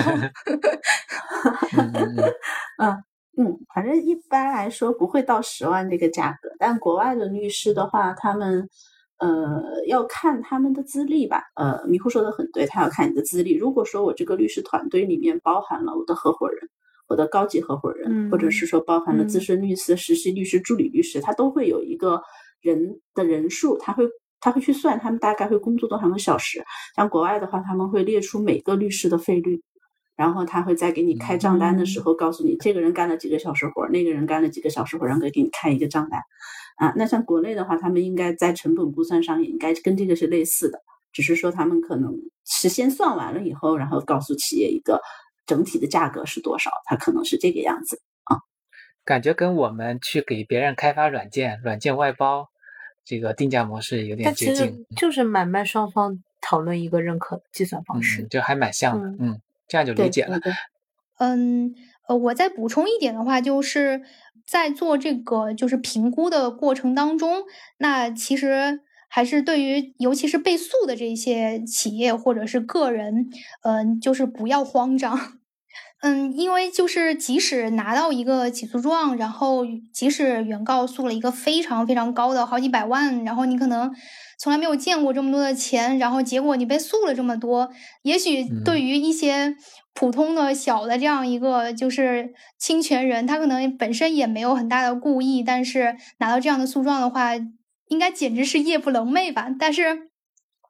嗯 <laughs> 嗯，反正一般来说不会到十万这个价格，但国外的律师的话，他们呃要看他们的资历吧。呃，迷糊说的很对，他要看你的资历。如果说我这个律师团队里面包含了我的合伙人。我的高级合伙人，或者是说包含了资深律师、实习律师、助理律师，他都会有一个人的人数，他会他会去算他们大概会工作多少个小时。像国外的话，他们会列出每个律师的费率，然后他会在给你开账单的时候告诉你，这个人干了几个小时活，那个人干了几个小时活，然后给你开一个账单。啊，那像国内的话，他们应该在成本估算上也应该跟这个是类似的，只是说他们可能是先算完了以后，然后告诉企业一个。整体的价格是多少？它可能是这个样子啊，感觉跟我们去给别人开发软件、软件外包这个定价模式有点接近，就是买卖双方讨论一个认可计算方式，就还蛮像的，嗯，这样就理解了。嗯，呃，我再补充一点的话，就是在做这个就是评估的过程当中，那其实。还是对于尤其是被诉的这些企业或者是个人，嗯，就是不要慌张，<laughs> 嗯，因为就是即使拿到一个起诉状，然后即使原告诉了一个非常非常高的好几百万，然后你可能从来没有见过这么多的钱，然后结果你被诉了这么多，也许对于一些普通的小的这样一个就是侵权人，他可能本身也没有很大的故意，但是拿到这样的诉状的话。应该简直是夜不能寐吧，但是。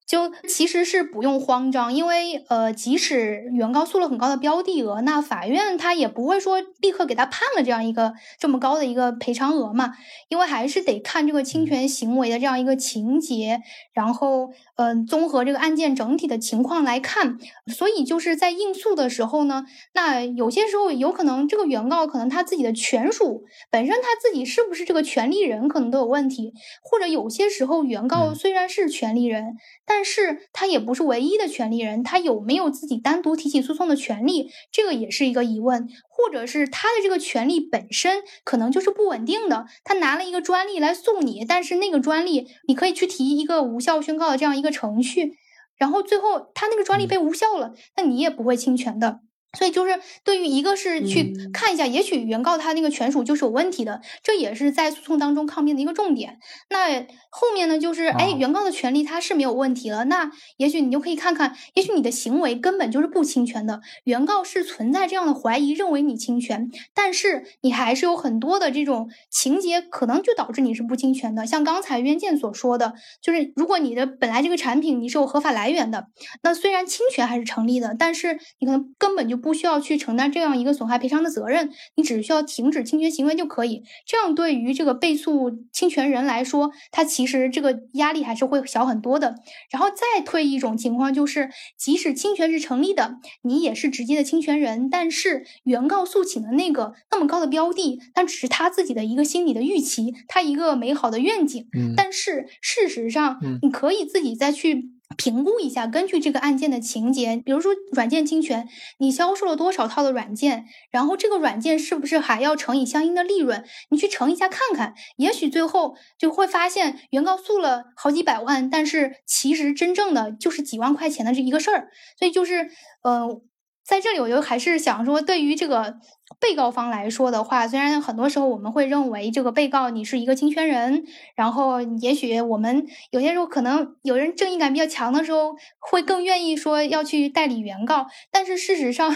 就其实是不用慌张，因为呃，即使原告诉了很高的标的额，那法院他也不会说立刻给他判了这样一个这么高的一个赔偿额嘛，因为还是得看这个侵权行为的这样一个情节，然后嗯，综合这个案件整体的情况来看，所以就是在应诉的时候呢，那有些时候有可能这个原告可能他自己的权属本身他自己是不是这个权利人可能都有问题，或者有些时候原告虽然是权利人，但但是他也不是唯一的权利人，他有没有自己单独提起诉讼的权利，这个也是一个疑问，或者是他的这个权利本身可能就是不稳定的，他拿了一个专利来诉你，但是那个专利你可以去提一个无效宣告的这样一个程序，然后最后他那个专利被无效了，那你也不会侵权的。所以就是对于一个是去看一下，也许原告他那个权属就是有问题的，这也是在诉讼当中抗辩的一个重点。那后面呢，就是哎，原告的权利他是没有问题了，那也许你就可以看看，也许你的行为根本就是不侵权的，原告是存在这样的怀疑，认为你侵权，但是你还是有很多的这种情节，可能就导致你是不侵权的。像刚才冤健所说的，就是如果你的本来这个产品你是有合法来源的，那虽然侵权还是成立的，但是你可能根本就。不需要去承担这样一个损害赔偿的责任，你只需要停止侵权行为就可以。这样对于这个被诉侵权人来说，他其实这个压力还是会小很多的。然后再退一种情况，就是即使侵权是成立的，你也是直接的侵权人，但是原告诉请的那个那么高的标的，那只是他自己的一个心理的预期，他一个美好的愿景。嗯，但是事实上，你可以自己再去。评估一下，根据这个案件的情节，比如说软件侵权，你销售了多少套的软件，然后这个软件是不是还要乘以相应的利润？你去乘一下看看，也许最后就会发现原告诉了好几百万，但是其实真正的就是几万块钱的这一个事儿。所以就是，呃，在这里我就还是想说，对于这个。被告方来说的话，虽然很多时候我们会认为这个被告你是一个侵权人，然后也许我们有些时候可能有人正义感比较强的时候，会更愿意说要去代理原告，但是事实上，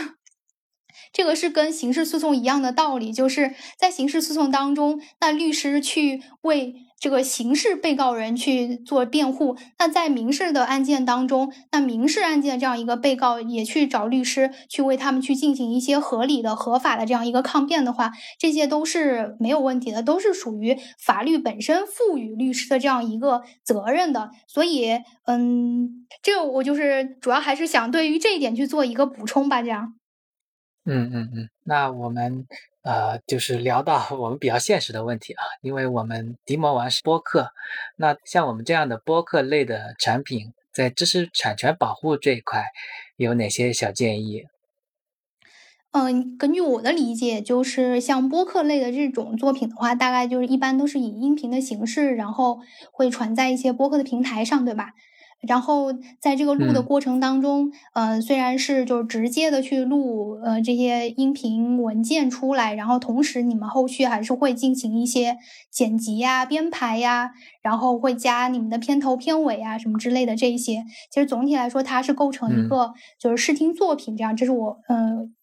这个是跟刑事诉讼一样的道理，就是在刑事诉讼当中，那律师去为。这个刑事被告人去做辩护，那在民事的案件当中，那民事案件这样一个被告也去找律师去为他们去进行一些合理的、合法的这样一个抗辩的话，这些都是没有问题的，都是属于法律本身赋予律师的这样一个责任的。所以，嗯，这我就是主要还是想对于这一点去做一个补充吧，这样。嗯嗯嗯，那我们。呃，就是聊到我们比较现实的问题啊，因为我们迪魔丸是播客，那像我们这样的播客类的产品，在知识产权保护这一块有哪些小建议？嗯，根据我的理解，就是像播客类的这种作品的话，大概就是一般都是以音频的形式，然后会传在一些播客的平台上，对吧？然后在这个录的过程当中，嗯，虽然是就是直接的去录呃这些音频文件出来，然后同时你们后续还是会进行一些剪辑呀、编排呀，然后会加你们的片头、片尾啊什么之类的这一些。其实总体来说，它是构成一个就是视听作品这样。这是我嗯。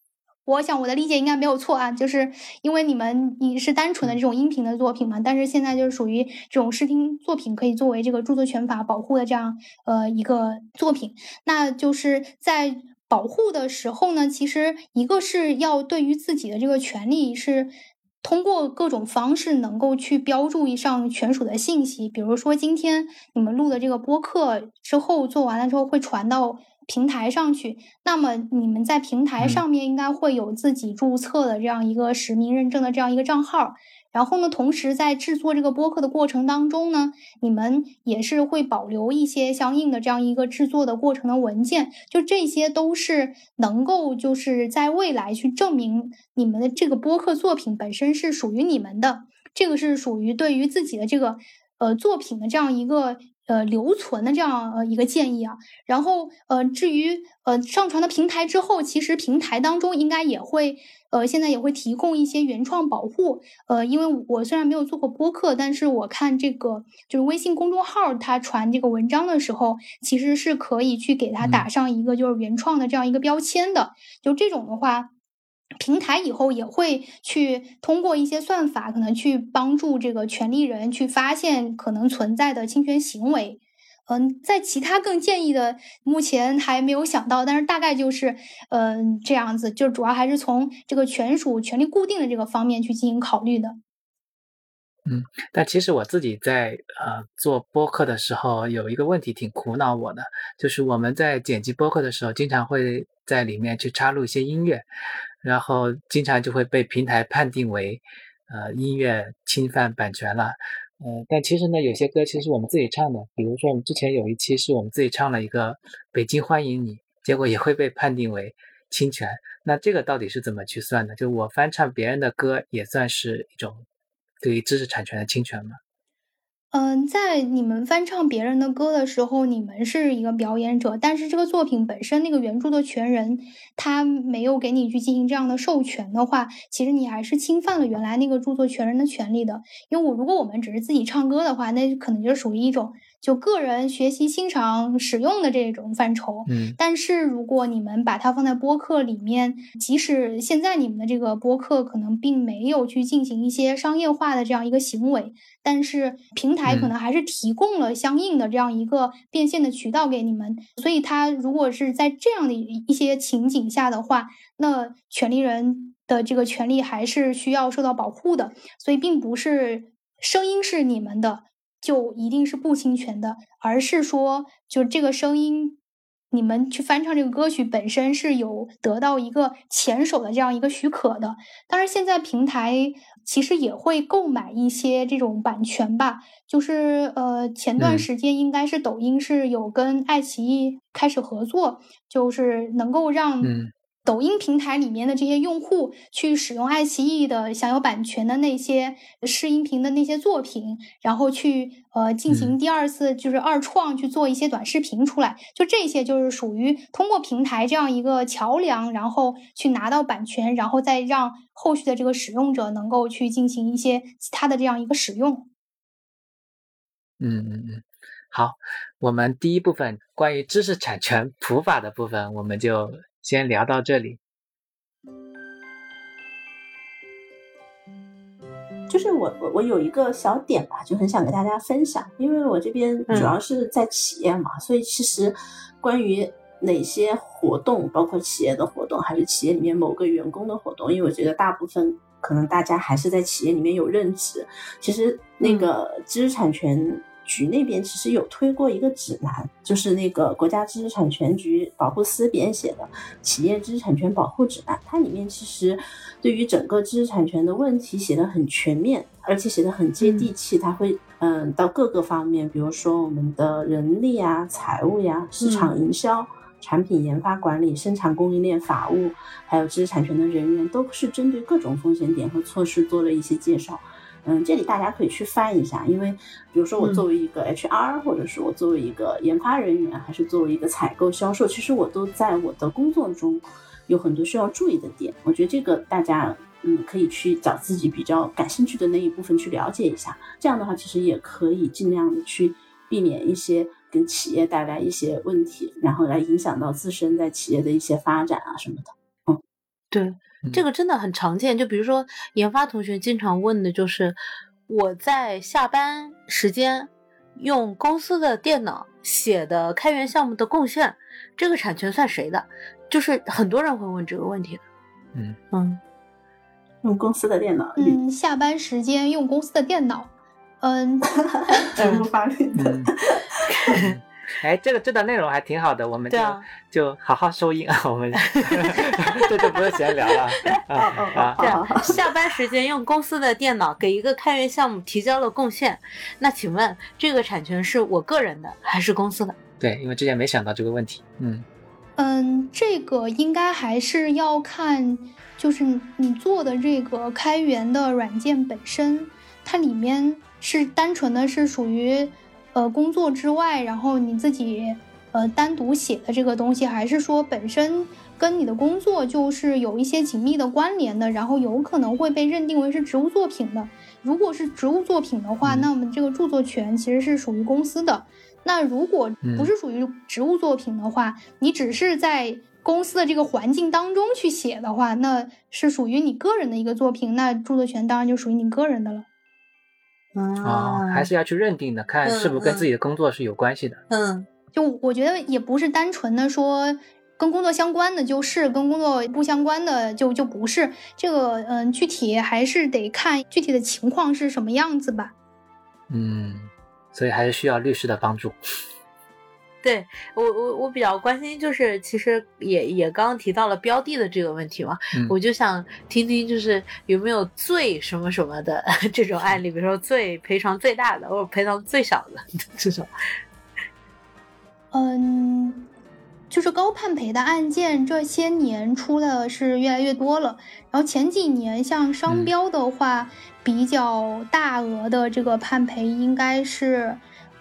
我想我的理解应该没有错啊，就是因为你们你是单纯的这种音频的作品嘛，但是现在就是属于这种视听作品，可以作为这个著作权法保护的这样呃一个作品。那就是在保护的时候呢，其实一个是要对于自己的这个权利是通过各种方式能够去标注上权属的信息，比如说今天你们录的这个播客之后做完了之后会传到。平台上去，那么你们在平台上面应该会有自己注册的这样一个实名认证的这样一个账号。然后呢，同时在制作这个播客的过程当中呢，你们也是会保留一些相应的这样一个制作的过程的文件。就这些都是能够就是在未来去证明你们的这个播客作品本身是属于你们的。这个是属于对于自己的这个呃作品的这样一个。呃，留存的这样呃一个建议啊，然后呃，至于呃上传到平台之后，其实平台当中应该也会呃现在也会提供一些原创保护，呃，因为我虽然没有做过播客，但是我看这个就是微信公众号它传这个文章的时候，其实是可以去给它打上一个就是原创的这样一个标签的，就这种的话。平台以后也会去通过一些算法，可能去帮助这个权利人去发现可能存在的侵权行为。嗯，在其他更建议的，目前还没有想到，但是大概就是，嗯，这样子，就主要还是从这个权属权利固定的这个方面去进行考虑的。嗯，但其实我自己在呃做播客的时候，有一个问题挺苦恼我的，就是我们在剪辑播客的时候，经常会在里面去插入一些音乐。然后经常就会被平台判定为，呃，音乐侵犯版权了，嗯，但其实呢，有些歌其实我们自己唱的，比如说我们之前有一期是我们自己唱了一个《北京欢迎你》，结果也会被判定为侵权。那这个到底是怎么去算的？就我翻唱别人的歌，也算是一种对于知识产权的侵权吗？嗯，在你们翻唱别人的歌的时候，你们是一个表演者，但是这个作品本身那个原著的权人他没有给你去进行这样的授权的话，其实你还是侵犯了原来那个著作权人的权利的。因为我如果我们只是自己唱歌的话，那可能就属于一种。就个人学习、欣赏、使用的这种范畴，嗯，但是如果你们把它放在播客里面，即使现在你们的这个播客可能并没有去进行一些商业化的这样一个行为，但是平台可能还是提供了相应的这样一个变现的渠道给你们。所以，它如果是在这样的一些情景下的话，那权利人的这个权利还是需要受到保护的。所以，并不是声音是你们的。就一定是不侵权的，而是说，就这个声音，你们去翻唱这个歌曲本身是有得到一个前手的这样一个许可的。当然，现在平台其实也会购买一些这种版权吧，就是呃，前段时间应该是抖音是有跟爱奇艺开始合作，就是能够让。抖音平台里面的这些用户去使用爱奇艺的享有版权的那些试音频的那些作品，然后去呃进行第二次就是二创去做一些短视频出来，就这些就是属于通过平台这样一个桥梁，然后去拿到版权，然后再让后续的这个使用者能够去进行一些其他的这样一个使用。嗯嗯嗯，好，我们第一部分关于知识产权普法的部分，我们就。先聊到这里，就是我我我有一个小点吧，就很想跟大家分享，因为我这边主要是在企业嘛，所以其实关于哪些活动，包括企业的活动，还是企业里面某个员工的活动，因为我觉得大部分可能大家还是在企业里面有任职，其实那个知识产权。局那边其实有推过一个指南，就是那个国家知识产权局保护司编写的《企业知识产权保护指南》，它里面其实对于整个知识产权的问题写的很全面，而且写的很接地气。它会嗯到各个方面，比如说我们的人力啊、财务呀、市场营销、产品研发管理、生产供应链、法务，还有知识产权的人员，都是针对各种风险点和措施做了一些介绍。嗯，这里大家可以去翻一下，因为比如说我作为一个 HR，或者是我作为一个研发人员，还是作为一个采购销售，其实我都在我的工作中有很多需要注意的点。我觉得这个大家嗯可以去找自己比较感兴趣的那一部分去了解一下。这样的话，其实也可以尽量的去避免一些跟企业带来一些问题，然后来影响到自身在企业的一些发展啊什么的。嗯，对。这个真的很常见，就比如说研发同学经常问的就是我在下班时间用公司的电脑写的开源项目的贡献，这个产权算谁的？就是很多人会问这个问题。嗯。嗯，用公司的电脑，嗯，下班时间用公司的电脑，嗯，<laughs> 职务法律的。<laughs> <laughs> 哎，这个这段内容还挺好的，我们就就好好收音啊。我们 <laughs> 这就不是闲聊了啊啊！下班时间用公司的电脑给一个开源项目提交了贡献，那请问这个产权是我个人的还是公司的？对，因为之前没想到这个问题。嗯嗯，这个应该还是要看，就是你做的这个开源的软件本身，它里面是单纯的是属于。呃，工作之外，然后你自己呃单独写的这个东西，还是说本身跟你的工作就是有一些紧密的关联的，然后有可能会被认定为是职务作品的。如果是职务作品的话，那么这个著作权其实是属于公司的。那如果不是属于职务作品的话，你只是在公司的这个环境当中去写的话，那是属于你个人的一个作品，那著作权当然就属于你个人的了。哦，还是要去认定的，看是不是跟自己的工作是有关系的。嗯，就我觉得也不是单纯的说跟工作相关的就是，跟工作不相关的就就不是。这个嗯，具体还是得看具体的情况是什么样子吧。嗯，所以还是需要律师的帮助。对我我我比较关心，就是其实也也刚刚提到了标的的这个问题嘛，我就想听听，就是有没有最什么什么的 <laughs> 这种案例，比如说最赔偿最大的，或者赔偿最小的 <laughs> 这种。嗯，就是高判赔的案件，这些年出的是越来越多了。然后前几年像商标的话，比较大额的这个判赔应该是，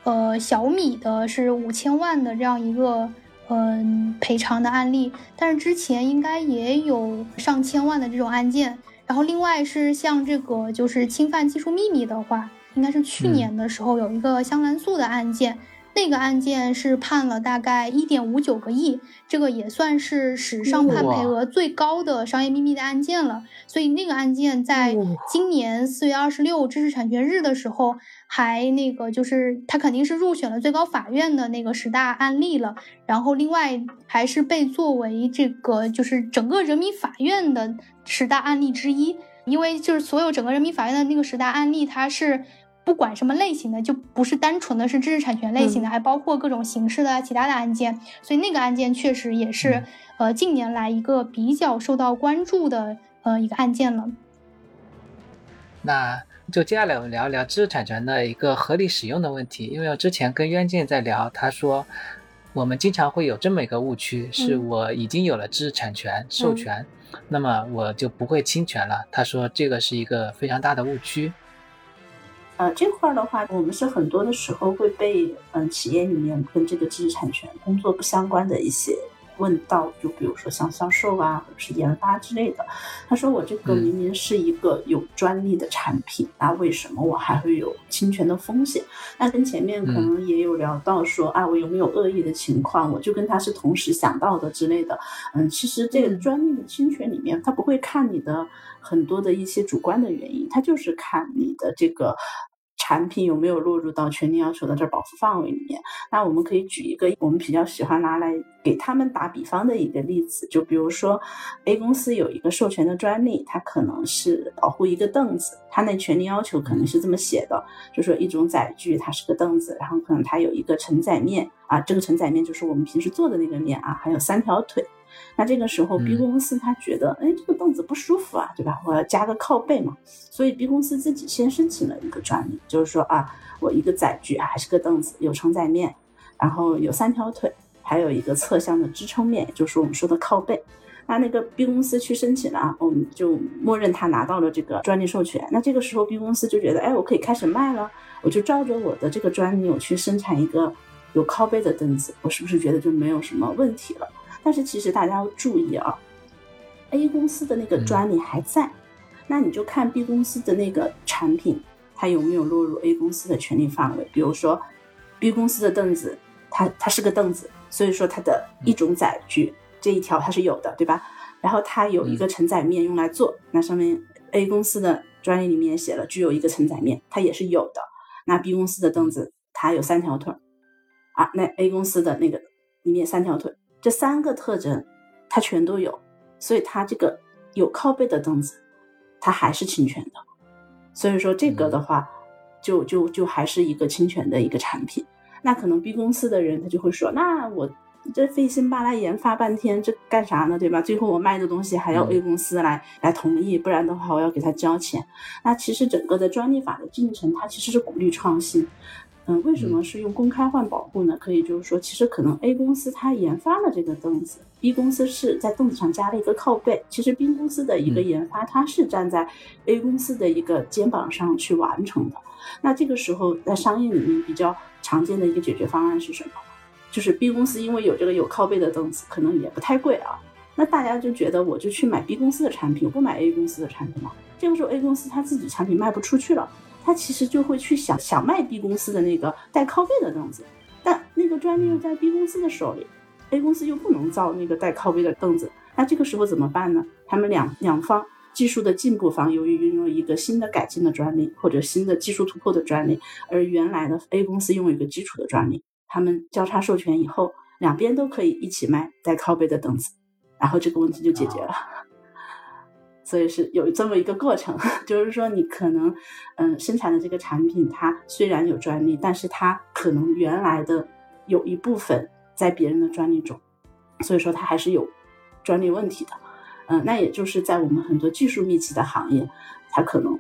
呃，小米的是五千万的这样一个嗯赔偿的案例。但是之前应该也有上千万的这种案件。然后另外是像这个就是侵犯技术秘密的话，应该是去年的时候有一个香兰素的案件。那个案件是判了大概一点五九个亿，这个也算是史上判赔额最高的商业秘密的案件了。所以那个案件在今年四月二十六知识产权日的时候，还那个就是他肯定是入选了最高法院的那个十大案例了。然后另外还是被作为这个就是整个人民法院的十大案例之一，因为就是所有整个人民法院的那个十大案例，它是。不管什么类型的，就不是单纯的是知识产权类型的，还包括各种形式的其他的案件。所以那个案件确实也是，呃，近年来一个比较受到关注的呃一个案件了。那就接下来我们聊一聊知识产权的一个合理使用的问题。因为我之前跟渊静在聊，他说我们经常会有这么一个误区，是我已经有了知识产权授权，那么我就不会侵权了。他说这个是一个非常大的误区。呃，这块儿的话，我们是很多的时候会被嗯企业里面跟这个知识产权工作不相关的一些问到，就比如说像销售啊，或者是研发之类的。他说我这个明明是一个有专利的产品，那为什么我还会有侵权的风险？那跟前面可能也有聊到说啊，我有没有恶意的情况？我就跟他是同时想到的之类的。嗯，其实这个专利的侵权里面，他不会看你的很多的一些主观的原因，他就是看你的这个。产品有没有落入到权利要求的这保护范围里面？那我们可以举一个我们比较喜欢拿来给他们打比方的一个例子，就比如说 A 公司有一个授权的专利，它可能是保护一个凳子，它那权利要求可能是这么写的，就说一种载具它是个凳子，然后可能它有一个承载面啊，这个承载面就是我们平时坐的那个面啊，还有三条腿。那这个时候，B 公司他觉得，哎，这个凳子不舒服啊，对吧？我要加个靠背嘛。所以 B 公司自己先申请了一个专利，就是说啊，我一个载具还是个凳子，有承载面，然后有三条腿，还有一个侧向的支撑面，就是我们说的靠背。那那个 B 公司去申请了啊，我们就默认他拿到了这个专利授权。那这个时候，B 公司就觉得，哎，我可以开始卖了，我就照着我的这个专利，我去生产一个有靠背的凳子，我是不是觉得就没有什么问题了？但是其实大家要注意啊，A 公司的那个专利还在，那你就看 B 公司的那个产品，它有没有落入 A 公司的权利范围。比如说，B 公司的凳子，它它是个凳子，所以说它的一种载具这一条它是有的，对吧？然后它有一个承载面用来做，那上面 A 公司的专利里面写了具有一个承载面，它也是有的。那 B 公司的凳子它有三条腿，啊，那 A 公司的那个里面三条腿。这三个特征，它全都有，所以它这个有靠背的凳子，它还是侵权的。所以说这个的话，就就就还是一个侵权的一个产品。那可能 B 公司的人他就会说，那我这费心巴拉研发半天，这干啥呢？对吧？最后我卖的东西还要 A 公司来来同意，不然的话我要给他交钱。那其实整个的专利法的进程，它其实是鼓励创新。嗯，为什么是用公开换保护呢？可以就是说，其实可能 A 公司它研发了这个凳子，B 公司是在凳子上加了一个靠背。其实 B 公司的一个研发，它是站在 A 公司的一个肩膀上去完成的。那这个时候在商业里面比较常见的一个解决方案是什么？就是 B 公司因为有这个有靠背的凳子，可能也不太贵啊。那大家就觉得我就去买 B 公司的产品，不买 A 公司的产品了。这个时候 A 公司它自己产品卖不出去了。他其实就会去想想卖 B 公司的那个带靠背的凳子，但那个专利又在 B 公司的手里，A 公司又不能造那个带靠背的凳子，那这个时候怎么办呢？他们两两方技术的进步方由于拥有一个新的改进的专利或者新的技术突破的专利，而原来的 A 公司拥有一个基础的专利，他们交叉授权以后，两边都可以一起卖带靠背的凳子，然后这个问题就解决了。所以是有这么一个过程，<laughs> 就是说你可能，嗯，生产的这个产品它虽然有专利，但是它可能原来的有一部分在别人的专利中，所以说它还是有专利问题的，嗯，那也就是在我们很多技术密集的行业，它可能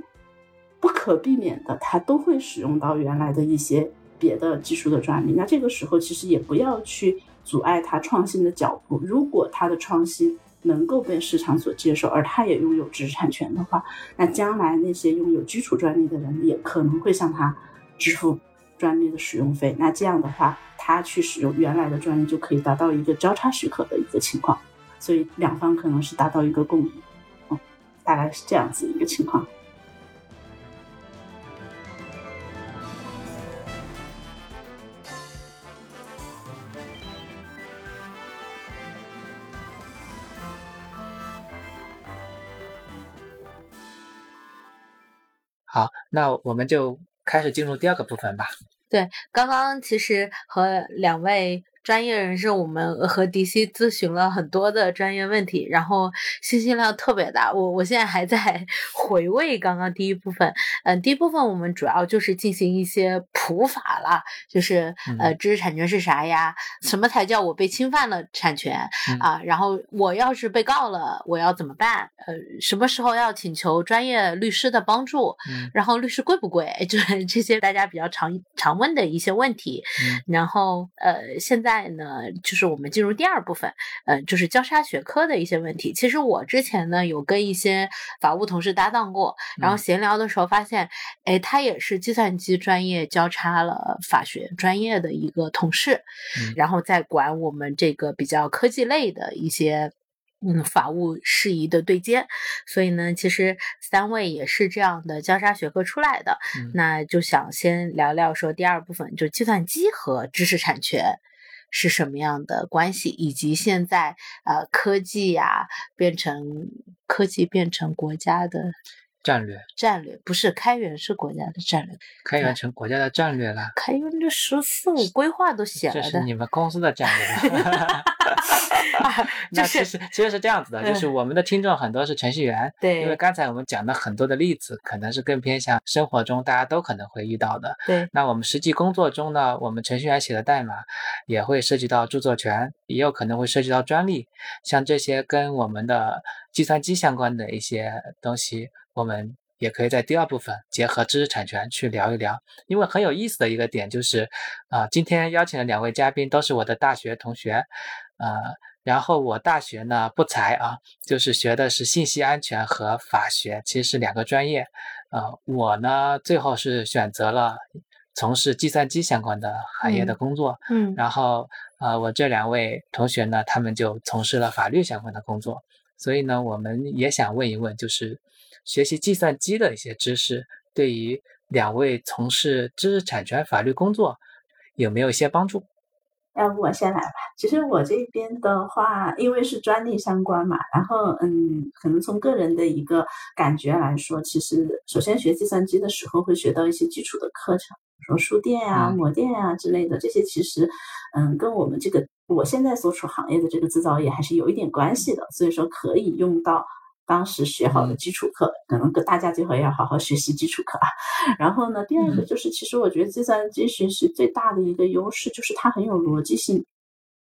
不可避免的，它都会使用到原来的一些别的技术的专利。那这个时候其实也不要去阻碍他创新的脚步。如果他的创新能够被市场所接受，而他也拥有知识产权的话，那将来那些拥有基础专利的人也可能会向他支付专利的使用费。那这样的话，他去使用原来的专利就可以达到一个交叉许可的一个情况。所以两方可能是达到一个共赢，嗯，大概是这样子一个情况。好，那我们就开始进入第二个部分吧。对，刚刚其实和两位。专业人士，我们和迪西咨询了很多的专业问题，然后信息量特别大。我我现在还在 <laughs> 回味刚刚第一部分。嗯，第一部分我们主要就是进行一些普法了，就是呃，知识产权是啥呀？什么才叫我被侵犯了产权啊？然后我要是被告了，我要怎么办？呃，什么时候要请求专业律师的帮助？然后律师贵不贵？<laughs> 就是这些大家比较常常问的一些问题。然后呃，现在。呢，就是我们进入第二部分，嗯，就是交叉学科的一些问题。其实我之前呢有跟一些法务同事搭档过，然后闲聊的时候发现，哎，他也是计算机专业交叉了法学专业的一个同事，然后在管我们这个比较科技类的一些嗯法务事宜的对接。所以呢，其实三位也是这样的交叉学科出来的，那就想先聊聊说第二部分，就计算机和知识产权。是什么样的关系，以及现在呃科技呀变成科技变成国家的战略战略不是开源是国家的战略，开源成国家的战略了。开源的“十四五”规划都写了的，这是你们公司的战略。<laughs> 那其实其实是这样子的，就是我们的听众很多是程序员，对，因为刚才我们讲的很多的例子，可能是更偏向生活中大家都可能会遇到的。对，那我们实际工作中呢，我们程序员写的代码也会涉及到著作权，也有可能会涉及到专利，像这些跟我们的计算机相关的一些东西，我们也可以在第二部分结合知识产权去聊一聊。因为很有意思的一个点就是，啊，今天邀请的两位嘉宾都是我的大学同学，呃。然后我大学呢不才啊，就是学的是信息安全和法学，其实是两个专业。呃，我呢最后是选择了从事计算机相关的行业的工作。嗯。然后呃，我这两位同学呢，他们就从事了法律相关的工作。所以呢，我们也想问一问，就是学习计算机的一些知识，对于两位从事知识产权法律工作有没有一些帮助？要不我先来吧。其实我这边的话，因为是专利相关嘛，然后嗯，可能从个人的一个感觉来说，其实首先学计算机的时候会学到一些基础的课程，比如说书电啊、模电啊之类的，这些其实嗯，跟我们这个我现在所处行业的这个制造业还是有一点关系的，所以说可以用到。当时学好的基础课，可能跟大家最好要好好学习基础课啊。然后呢，第二个就是，其实我觉得计算机学习最大的一个优势就是它很有逻辑性，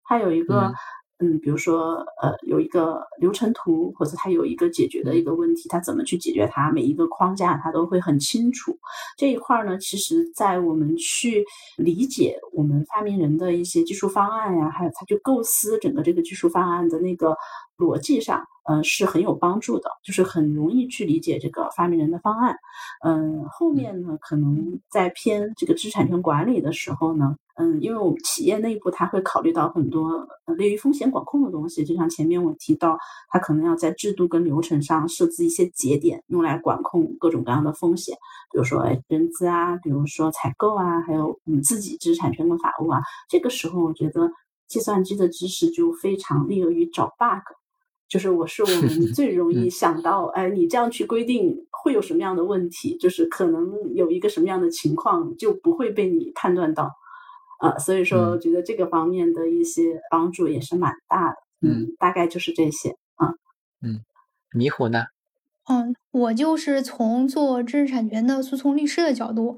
它有一个。嗯，比如说，呃，有一个流程图，或者它有一个解决的一个问题，它怎么去解决它？每一个框架它都会很清楚。这一块呢，其实在我们去理解我们发明人的一些技术方案呀，还有他去构思整个这个技术方案的那个逻辑上，嗯，是很有帮助的，就是很容易去理解这个发明人的方案。嗯，后面呢，可能在偏这个知识产权管理的时候呢。嗯，因为我们企业内部它会考虑到很多类于风险管控的东西，就像前面我提到，它可能要在制度跟流程上设置一些节点，用来管控各种各样的风险，比如说人资啊，比如说采购啊，还有你自己知识产权跟法务啊。这个时候，我觉得计算机的知识就非常利于找 bug，就是我是我们最容易想到，哎，你这样去规定会有什么样的问题，就是可能有一个什么样的情况就不会被你判断到。呃，所以说，觉得这个方面的一些帮助也是蛮大的。嗯，大概就是这些。啊，嗯，迷糊呢？嗯，我就是从做知识产权的诉讼律师的角度，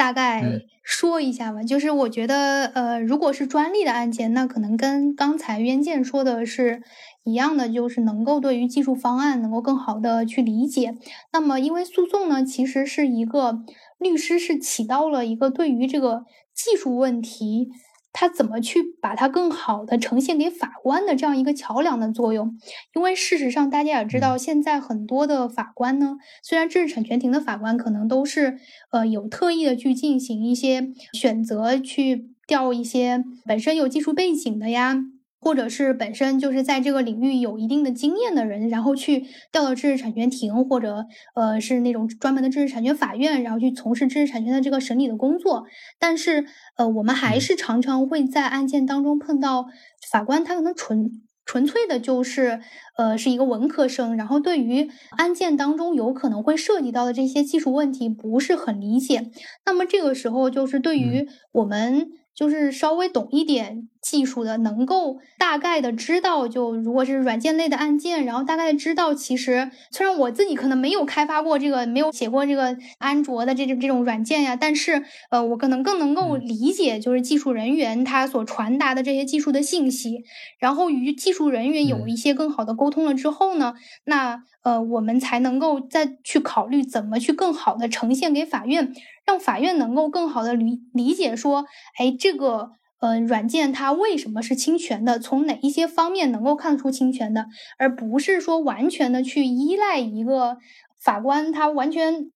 大概说一下吧。就是我觉得，呃，如果是专利的案件，那可能跟刚才渊健说的是一样的，就是能够对于技术方案能够更好的去理解。那么，因为诉讼呢，其实是一个律师是起到了一个对于这个。技术问题他怎么去把它更好的呈现给法官的这样一个桥梁的作用？因为事实上，大家也知道，现在很多的法官呢，虽然知识产权庭的法官可能都是呃有特意的去进行一些选择，去调一些本身有技术背景的呀。或者是本身就是在这个领域有一定的经验的人，然后去调到知识产权庭，或者呃是那种专门的知识产权法院，然后去从事知识产权的这个审理的工作。但是呃，我们还是常常会在案件当中碰到法官，他可能纯纯粹的就是呃是一个文科生，然后对于案件当中有可能会涉及到的这些技术问题不是很理解。那么这个时候就是对于我们。就是稍微懂一点技术的，能够大概的知道，就如果是软件类的案件，然后大概知道，其实虽然我自己可能没有开发过这个，没有写过这个安卓的这种这种软件呀，但是呃，我可能更能够理解，就是技术人员他所传达的这些技术的信息，然后与技术人员有一些更好的沟通了之后呢，那呃，我们才能够再去考虑怎么去更好的呈现给法院。让法院能够更好的理理解说，哎，这个呃软件它为什么是侵权的？从哪一些方面能够看出侵权的？而不是说完全的去依赖一个法官，他完全。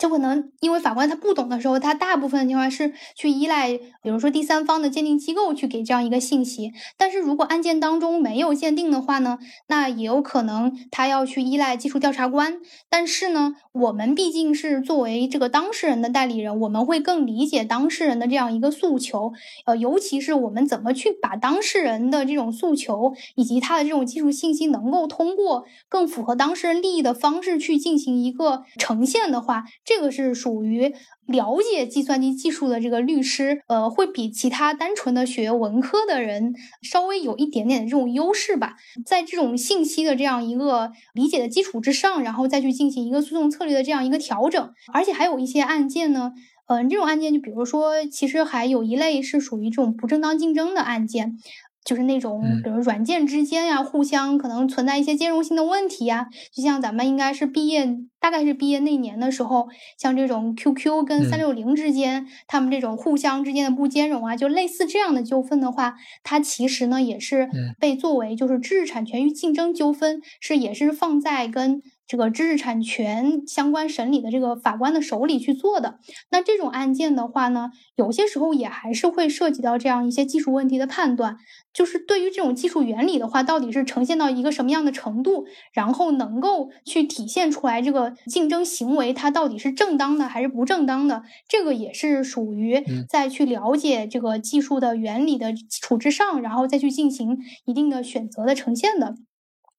就可能因为法官他不懂的时候，他大部分情况是去依赖，比如说第三方的鉴定机构去给这样一个信息。但是如果案件当中没有鉴定的话呢，那也有可能他要去依赖技术调查官。但是呢，我们毕竟是作为这个当事人的代理人，我们会更理解当事人的这样一个诉求。呃，尤其是我们怎么去把当事人的这种诉求以及他的这种技术信息，能够通过更符合当事人利益的方式去进行一个呈现的话。这个是属于了解计算机技术的这个律师，呃，会比其他单纯的学文科的人稍微有一点点的这种优势吧。在这种信息的这样一个理解的基础之上，然后再去进行一个诉讼策略的这样一个调整。而且还有一些案件呢，嗯，这种案件就比如说，其实还有一类是属于这种不正当竞争的案件。就是那种，比如软件之间呀，互相可能存在一些兼容性的问题呀。就像咱们应该是毕业，大概是毕业那年的时候，像这种 QQ 跟三六零之间，他们这种互相之间的不兼容啊，就类似这样的纠纷的话，它其实呢也是被作为就是知识产权与竞争纠纷，是也是放在跟。这个知识产权相关审理的这个法官的手里去做的，那这种案件的话呢，有些时候也还是会涉及到这样一些技术问题的判断，就是对于这种技术原理的话，到底是呈现到一个什么样的程度，然后能够去体现出来这个竞争行为它到底是正当的还是不正当的，这个也是属于在去了解这个技术的原理的基础之上，然后再去进行一定的选择的呈现的。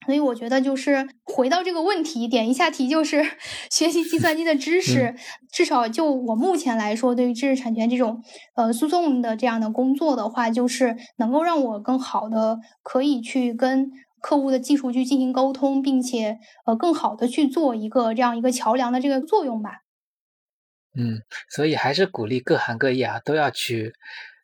所以我觉得，就是回到这个问题，点一下题，就是 <laughs> 学习计算机的知识，至少就我目前来说，对于知识产权这种呃诉讼的这样的工作的话，就是能够让我更好的可以去跟客户的技术去进行沟通，并且呃更好的去做一个这样一个桥梁的这个作用吧。嗯，所以还是鼓励各行各业啊都要去，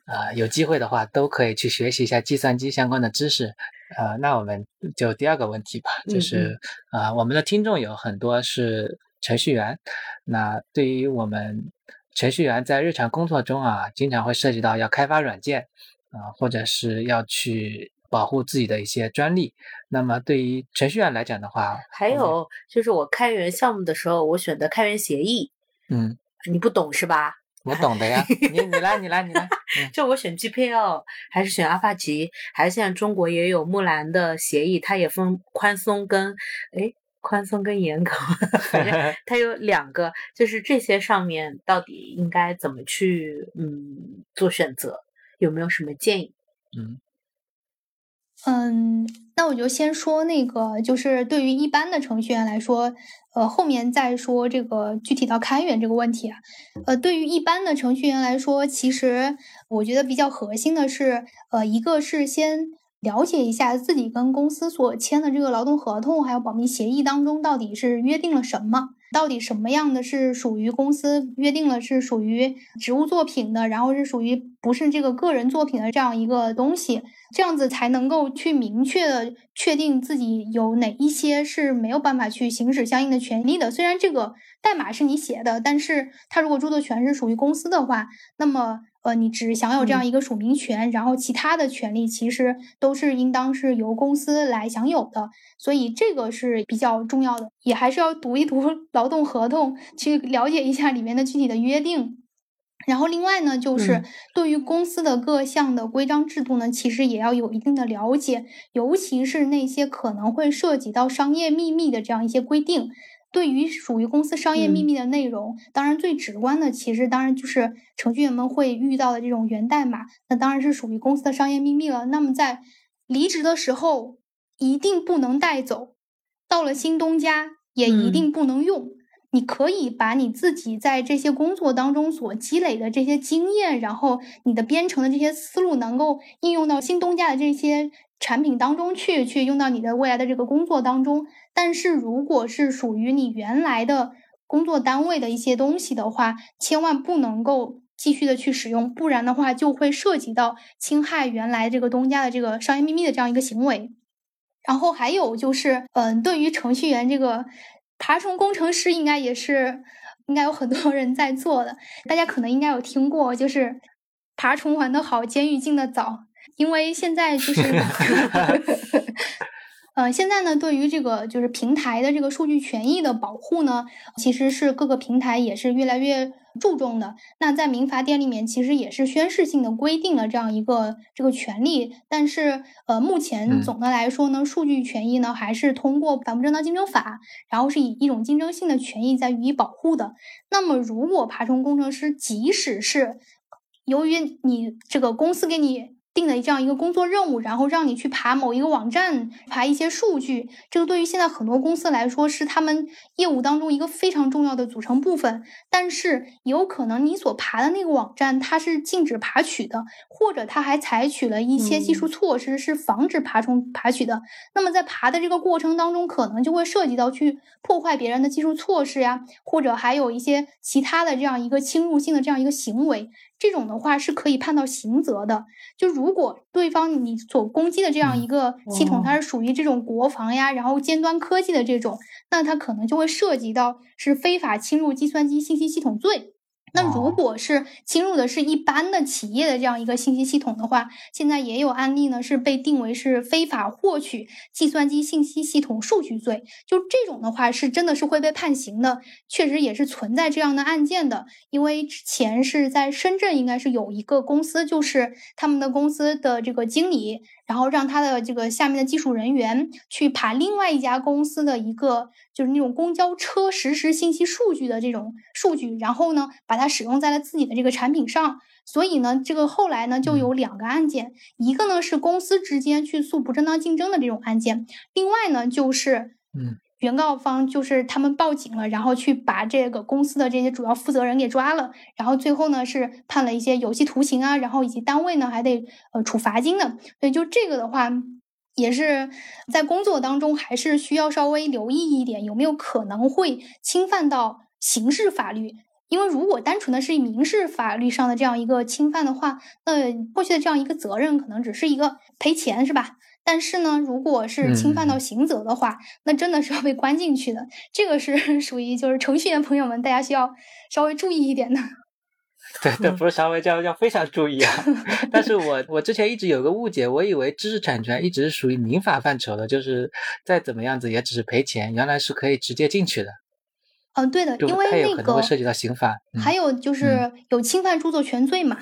啊有机会的话都可以去学习一下计算机相关的知识。呃，那我们就第二个问题吧，就是啊，我们的听众有很多是程序员，那对于我们程序员在日常工作中啊，经常会涉及到要开发软件啊，或者是要去保护自己的一些专利。那么对于程序员来讲的话，还有就是我开源项目的时候，我选择开源协议。嗯，你不懂是吧？我懂的呀，<laughs> 你你来你来你来，就我选 GPL 还是选阿帕奇，还是现在中国也有木兰的协议，它也分宽松跟哎宽松跟严格，反正 <laughs> 它有两个，就是这些上面到底应该怎么去嗯做选择，有没有什么建议？嗯。嗯，那我就先说那个，就是对于一般的程序员来说，呃，后面再说这个具体到开源这个问题啊。呃，对于一般的程序员来说，其实我觉得比较核心的是，呃，一个是先了解一下自己跟公司所签的这个劳动合同还有保密协议当中到底是约定了什么。到底什么样的是属于公司约定了是属于职务作品的，然后是属于不是这个个人作品的这样一个东西，这样子才能够去明确的确定自己有哪一些是没有办法去行使相应的权利的。虽然这个代码是你写的，但是它如果著作权是属于公司的话，那么。呃，你只享有这样一个署名权，然后其他的权利其实都是应当是由公司来享有的，所以这个是比较重要的，也还是要读一读 <laughs> 劳动合同，去了解一下里面的具体的约定。然后另外呢，就是对于公司的各项的规章制度呢，其实也要有一定的了解，尤其是那些可能会涉及到商业秘密的这样一些规定。对于属于公司商业秘密的内容，当然最直观的，其实当然就是程序员们会遇到的这种源代码，那当然是属于公司的商业秘密了。那么在离职的时候，一定不能带走，到了新东家也一定不能用。你可以把你自己在这些工作当中所积累的这些经验，然后你的编程的这些思路，能够应用到新东家的这些产品当中去，去用到你的未来的这个工作当中。但是如果是属于你原来的工作单位的一些东西的话，千万不能够继续的去使用，不然的话就会涉及到侵害原来这个东家的这个商业秘密的这样一个行为。然后还有就是，嗯，对于程序员这个。爬虫工程师应该也是，应该有很多人在做的。大家可能应该有听过，就是爬虫玩的好，监狱进的早。因为现在就是，<laughs> 呃，现在呢，对于这个就是平台的这个数据权益的保护呢，其实是各个平台也是越来越。注重的那在民法典里面其实也是宣誓性的规定了这样一个这个权利，但是呃目前总的来说呢，数据权益呢还是通过反不正当竞争法，然后是以一种竞争性的权益在予以保护的。那么如果爬虫工程师即使是由于你这个公司给你。定的这样一个工作任务，然后让你去爬某一个网站，爬一些数据，这个对于现在很多公司来说是他们业务当中一个非常重要的组成部分。但是有可能你所爬的那个网站它是禁止爬取的，或者它还采取了一些技术措施是防止爬虫爬取的。那么在爬的这个过程当中，可能就会涉及到去破坏别人的技术措施呀，或者还有一些其他的这样一个侵入性的这样一个行为。这种的话是可以判到刑责的。就如果对方你所攻击的这样一个系统，它是属于这种国防呀，然后尖端科技的这种，那它可能就会涉及到是非法侵入计算机信息系统罪。那如果是侵入的是一般的企业的这样一个信息系统的话，现在也有案例呢，是被定为是非法获取计算机信息系统数据罪。就这种的话，是真的是会被判刑的，确实也是存在这样的案件的。因为之前是在深圳，应该是有一个公司，就是他们的公司的这个经理。然后让他的这个下面的技术人员去爬另外一家公司的一个就是那种公交车实时信息数据的这种数据，然后呢把它使用在了自己的这个产品上。所以呢，这个后来呢就有两个案件，一个呢是公司之间去诉不正当竞争的这种案件，另外呢就是嗯。原告方就是他们报警了，然后去把这个公司的这些主要负责人给抓了，然后最后呢是判了一些有期徒刑啊，然后以及单位呢还得呃处罚金的。所以就这个的话，也是在工作当中还是需要稍微留意一点，有没有可能会侵犯到刑事法律？因为如果单纯的是民事法律上的这样一个侵犯的话，那过去的这样一个责任可能只是一个赔钱，是吧？但是呢，如果是侵犯到刑责的话，那真的是要被关进去的。这个是 <laughs> 属于就是程序员朋友们，大家需要稍微注意一点的。对 <laughs> 对，不是稍微，叫要非常注意啊。<laughs> 但是我我之前一直有个误解，我以为知识产权一直是属于民法范畴的，就是再怎么样子也只是赔钱，原来是可以直接进去的。嗯，对的，因为那个会涉及到刑法。还有就是有侵犯著作权罪嘛，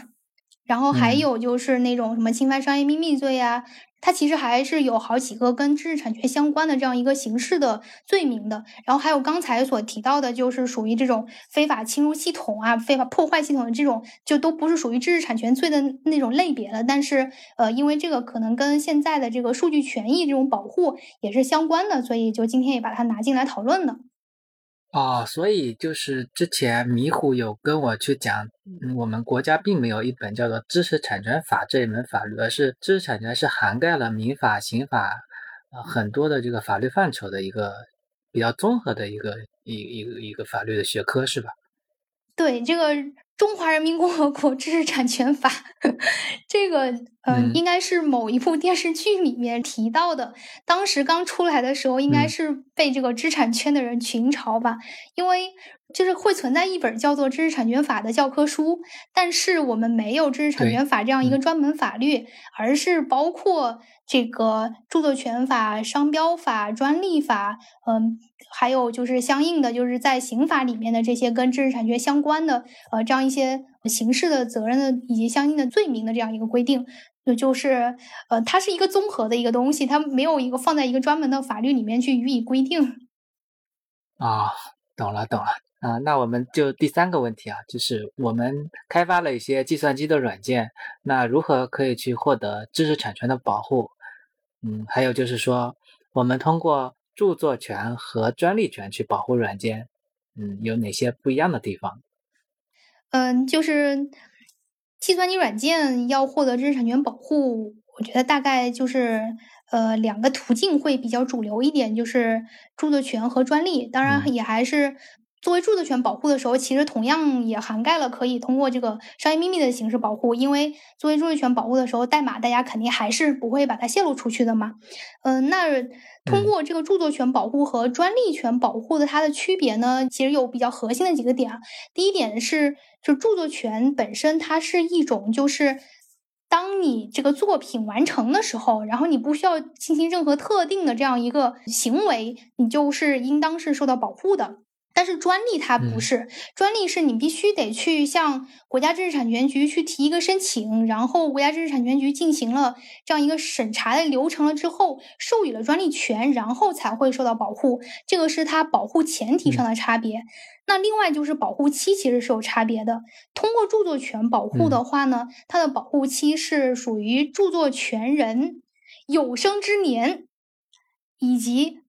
然后还有就是那种什么侵犯商业秘密罪呀。它其实还是有好几个跟知识产权相关的这样一个刑事的罪名的，然后还有刚才所提到的，就是属于这种非法侵入系统啊、非法破坏系统的这种，就都不是属于知识产权罪的那种类别了。但是，呃，因为这个可能跟现在的这个数据权益这种保护也是相关的，所以就今天也把它拿进来讨论了。哦，所以就是之前迷糊有跟我去讲，我们国家并没有一本叫做《知识产权法》这一门法律，而是知识产权是涵盖了民法、刑法呃很多的这个法律范畴的一个比较综合的一个一一个一个法律的学科，是吧？对，这个中华人民共和国知识产权法，<laughs> 这个嗯，应该是某一部电视剧里面提到的。当时刚出来的时候，应该是被这个知识产权的人群嘲吧，因为就是会存在一本叫做《知识产权法》的教科书，但是我们没有知识产权法这样一个专门法律，而是包括这个著作权法、商标法、专利法，嗯。还有就是相应的，就是在刑法里面的这些跟知识产权相关的，呃，这样一些刑事的责任的以及相应的罪名的这样一个规定，就就是，呃，它是一个综合的一个东西，它没有一个放在一个专门的法律里面去予以规定。啊，懂了懂了啊，那我们就第三个问题啊，就是我们开发了一些计算机的软件，那如何可以去获得知识产权的保护？嗯，还有就是说，我们通过。著作权和专利权去保护软件，嗯，有哪些不一样的地方？嗯，就是计算机软件要获得知识产权保护，我觉得大概就是呃两个途径会比较主流一点，就是著作权和专利，当然也还是。作为著作权保护的时候，其实同样也涵盖了可以通过这个商业秘密的形式保护。因为作为著作权保护的时候，代码大家肯定还是不会把它泄露出去的嘛。嗯，那通过这个著作权保护和专利权保护的它的区别呢，其实有比较核心的几个点啊。第一点是，就著作权本身它是一种，就是当你这个作品完成的时候，然后你不需要进行任何特定的这样一个行为，你就是应当是受到保护的。但是专利它不是，专利是你必须得去向国家知识产权局去提一个申请，然后国家知识产权局进行了这样一个审查的流程了之后，授予了专利权，然后才会受到保护。这个是它保护前提上的差别。那另外就是保护期其实是有差别的。通过著作权保护的话呢，它的保护期是属于著作权人有生之年，以及。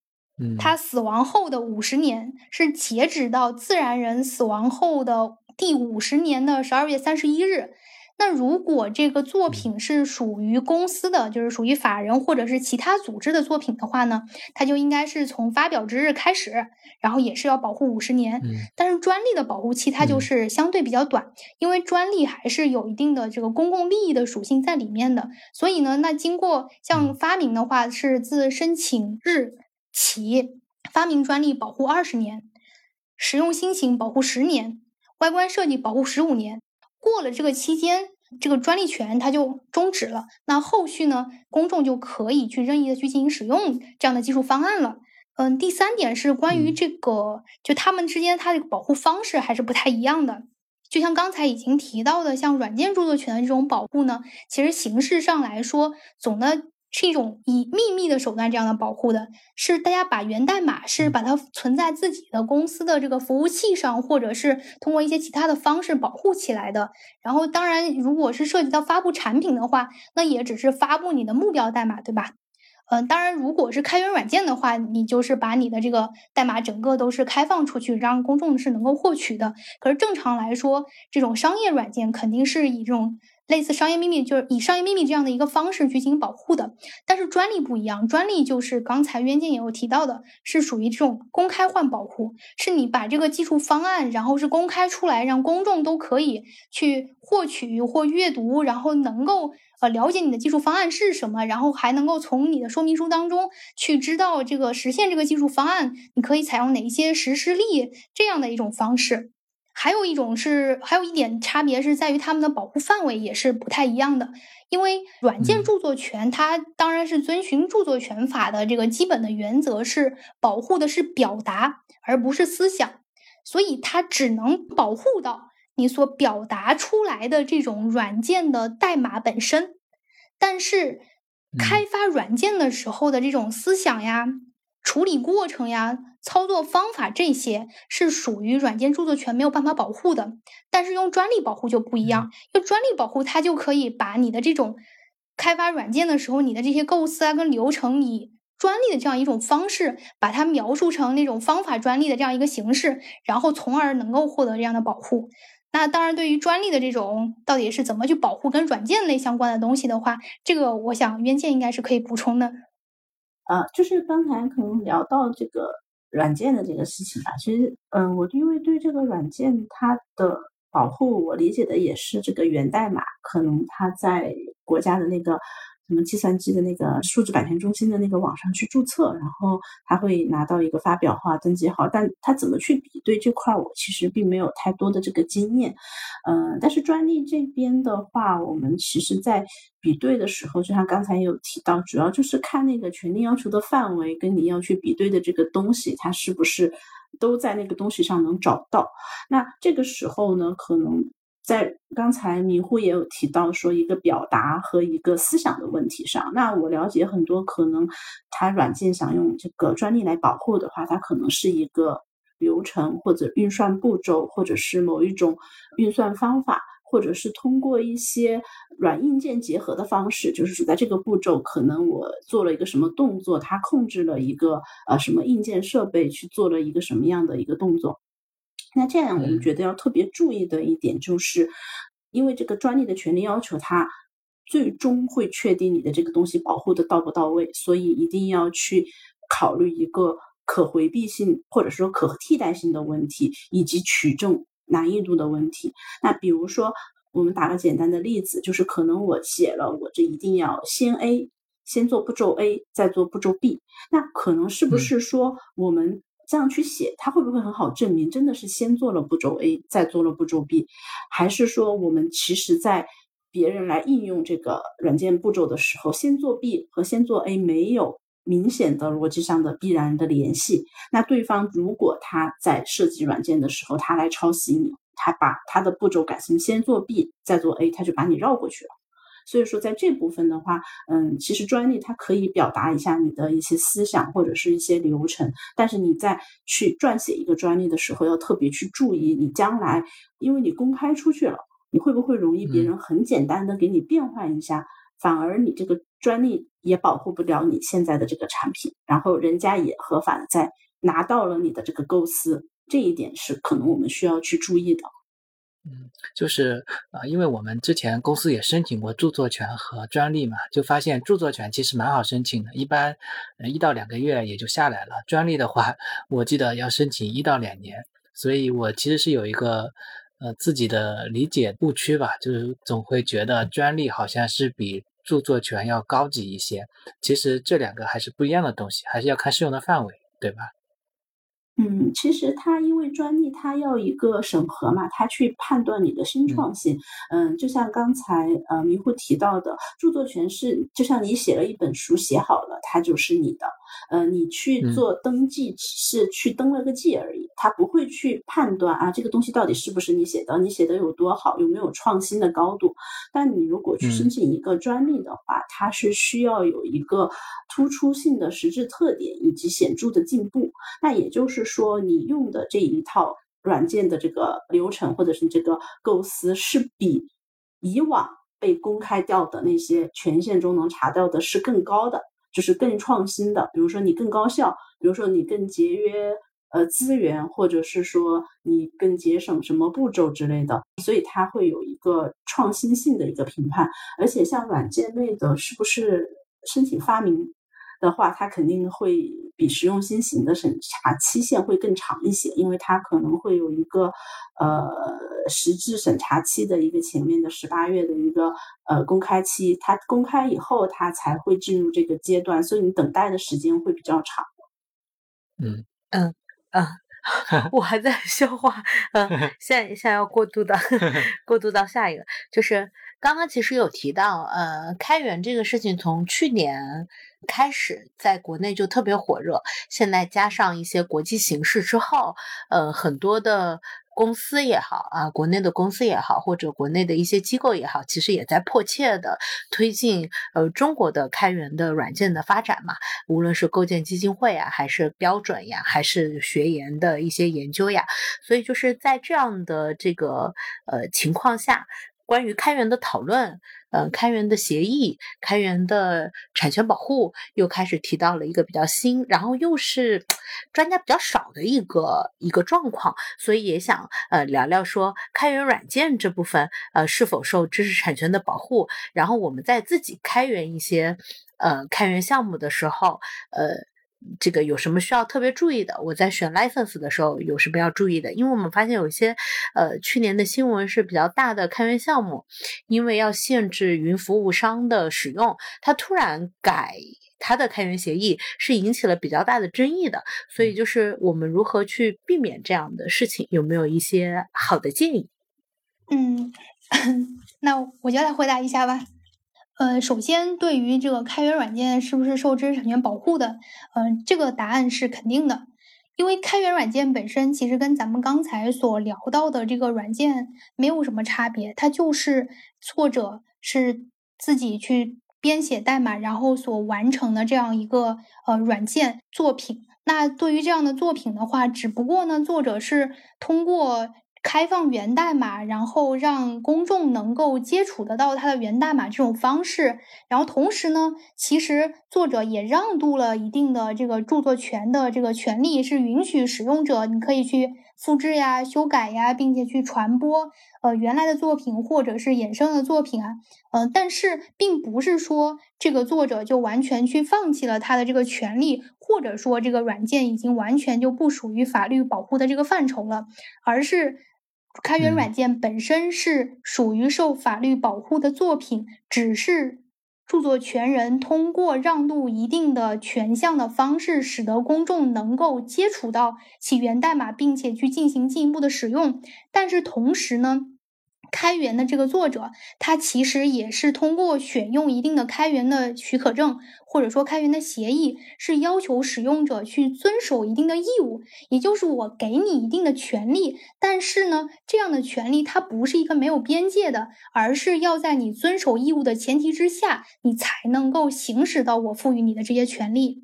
他死亡后的五十年是截止到自然人死亡后的第五十年的十二月三十一日。那如果这个作品是属于公司的，就是属于法人或者是其他组织的作品的话呢，它就应该是从发表之日开始，然后也是要保护五十年。但是专利的保护期它就是相对比较短，因为专利还是有一定的这个公共利益的属性在里面的。所以呢，那经过像发明的话，是自申请日。起发明专利保护二十年，使用新型保护十年，外观设计保护十五年。过了这个期间，这个专利权它就终止了。那后续呢，公众就可以去任意的去进行使用这样的技术方案了。嗯，第三点是关于这个，就他们之间它这个保护方式还是不太一样的。就像刚才已经提到的，像软件著作权的这种保护呢，其实形式上来说，总的。是一种以秘密的手段这样的保护的，是大家把源代码是把它存在自己的公司的这个服务器上，或者是通过一些其他的方式保护起来的。然后，当然，如果是涉及到发布产品的话，那也只是发布你的目标代码，对吧？嗯，当然，如果是开源软件的话，你就是把你的这个代码整个都是开放出去，让公众是能够获取的。可是正常来说，这种商业软件肯定是以这种。类似商业秘密，就是以商业秘密这样的一个方式去进行保护的。但是专利不一样，专利就是刚才渊静也有提到的，是属于这种公开换保护，是你把这个技术方案，然后是公开出来，让公众都可以去获取或阅读，然后能够呃了解你的技术方案是什么，然后还能够从你的说明书当中去知道这个实现这个技术方案，你可以采用哪一些实施例这样的一种方式。还有一种是，还有一点差别是在于它们的保护范围也是不太一样的。因为软件著作权它当然是遵循著作权法的这个基本的原则，是保护的是表达而不是思想，所以它只能保护到你所表达出来的这种软件的代码本身。但是开发软件的时候的这种思想呀。处理过程呀、操作方法这些是属于软件著作权没有办法保护的，但是用专利保护就不一样。用专利保护，它就可以把你的这种开发软件的时候，你的这些构思啊跟流程，以专利的这样一种方式，把它描述成那种方法专利的这样一个形式，然后从而能够获得这样的保护。那当然，对于专利的这种到底是怎么去保护跟软件类相关的东西的话，这个我想渊见应该是可以补充的。啊，就是刚才可能聊到这个软件的这个事情吧。其实，嗯，我因为对这个软件它的保护，我理解的也是这个源代码，可能它在国家的那个。什么计算机的那个数字版权中心的那个网上去注册，然后他会拿到一个发表号、登记号，但他怎么去比对这块，我其实并没有太多的这个经验。嗯，但是专利这边的话，我们其实在比对的时候，就像刚才有提到，主要就是看那个权利要求的范围跟你要去比对的这个东西，它是不是都在那个东西上能找到。那这个时候呢，可能。在刚才迷糊也有提到说一个表达和一个思想的问题上，那我了解很多可能，它软件想用这个专利来保护的话，它可能是一个流程或者运算步骤，或者是某一种运算方法，或者是通过一些软硬件结合的方式，就是说在这个步骤可能我做了一个什么动作，它控制了一个呃什么硬件设备去做了一个什么样的一个动作。那这样，我们觉得要特别注意的一点就是，因为这个专利的权利要求，它最终会确定你的这个东西保护的到不到位，所以一定要去考虑一个可回避性或者说可替代性的问题，以及取证难易度的问题。那比如说，我们打个简单的例子，就是可能我写了，我这一定要先 A，先做步骤 A，再做步骤 B，那可能是不是说我们？这样去写，它会不会很好证明真的是先做了步骤 A，再做了步骤 B，还是说我们其实在别人来应用这个软件步骤的时候，先做 B 和先做 A 没有明显的逻辑上的必然的联系？那对方如果他在设计软件的时候，他来抄袭你，他把他的步骤改成先做 B 再做 A，他就把你绕过去了。所以说，在这部分的话，嗯，其实专利它可以表达一下你的一些思想或者是一些流程，但是你在去撰写一个专利的时候，要特别去注意，你将来因为你公开出去了，你会不会容易别人很简单的给你变换一下，反而你这个专利也保护不了你现在的这个产品，然后人家也合法的在拿到了你的这个构思，这一点是可能我们需要去注意的。嗯，就是啊，因为我们之前公司也申请过著作权和专利嘛，就发现著作权其实蛮好申请的，一般一到两个月也就下来了。专利的话，我记得要申请一到两年，所以我其实是有一个呃自己的理解误区吧，就是总会觉得专利好像是比著作权要高级一些，其实这两个还是不一样的东西，还是要看适用的范围，对吧？嗯，其实它因为专利，它要一个审核嘛，它去判断你的新创性。嗯，就像刚才呃迷糊提到的，著作权是就像你写了一本书，写好了，它就是你的。呃，你去做登记只是去登了个记而已，他不会去判断啊这个东西到底是不是你写的，你写的有多好，有没有创新的高度。但你如果去申请一个专利的话，它是需要有一个突出性的实质特点以及显著的进步。那也就是说，你用的这一套软件的这个流程或者是这个构思，是比以往被公开掉的那些权限中能查到的是更高的。就是更创新的，比如说你更高效，比如说你更节约呃资源，或者是说你更节省什么步骤之类的，所以它会有一个创新性的一个评判。而且像软件类的，是不是申请发明？的话，它肯定会比实用新型的审查期限会更长一些，因为它可能会有一个呃实质审查期的一个前面的十八月的一个呃公开期，它公开以后它才会进入这个阶段，所以你等待的时间会比较长。嗯嗯嗯，<laughs> 我还在消化，嗯，<laughs> 现在现在要过渡到 <laughs> 过渡到下一个，就是刚刚其实有提到，呃，开源这个事情从去年。开始在国内就特别火热，现在加上一些国际形势之后，呃，很多的公司也好啊，国内的公司也好，或者国内的一些机构也好，其实也在迫切的推进呃中国的开源的软件的发展嘛。无论是构建基金会啊，还是标准呀，还是学研的一些研究呀，所以就是在这样的这个呃情况下。关于开源的讨论，呃，开源的协议，开源的产权保护，又开始提到了一个比较新，然后又是 <tsk> 专家比较少的一个一个状况，所以也想呃聊聊说开源软件这部分，呃，是否受知识产权的保护，然后我们在自己开源一些呃开源项目的时候，呃。这个有什么需要特别注意的？我在选 license 的时候有什么要注意的？因为我们发现有一些呃去年的新闻是比较大的开源项目，因为要限制云服务商的使用，它突然改它的开源协议，是引起了比较大的争议的。所以就是我们如何去避免这样的事情，有没有一些好的建议？嗯，<laughs> 那我就来回答一下吧。呃，首先，对于这个开源软件是不是受知识产权保护的，嗯，这个答案是肯定的，因为开源软件本身其实跟咱们刚才所聊到的这个软件没有什么差别，它就是作者是自己去编写代码，然后所完成的这样一个呃软件作品。那对于这样的作品的话，只不过呢，作者是通过。开放源代码，然后让公众能够接触得到它的源代码这种方式，然后同时呢，其实作者也让渡了一定的这个著作权的这个权利，是允许使用者你可以去复制呀、修改呀，并且去传播呃原来的作品或者是衍生的作品啊，嗯，但是并不是说这个作者就完全去放弃了他的这个权利，或者说这个软件已经完全就不属于法律保护的这个范畴了，而是。开源软件本身是属于受法律保护的作品，只是著作权人通过让渡一定的权项的方式，使得公众能够接触到其源代码，并且去进行进一步的使用。但是同时呢？开源的这个作者，他其实也是通过选用一定的开源的许可证，或者说开源的协议，是要求使用者去遵守一定的义务，也就是我给你一定的权利，但是呢，这样的权利它不是一个没有边界的，而是要在你遵守义务的前提之下，你才能够行使到我赋予你的这些权利。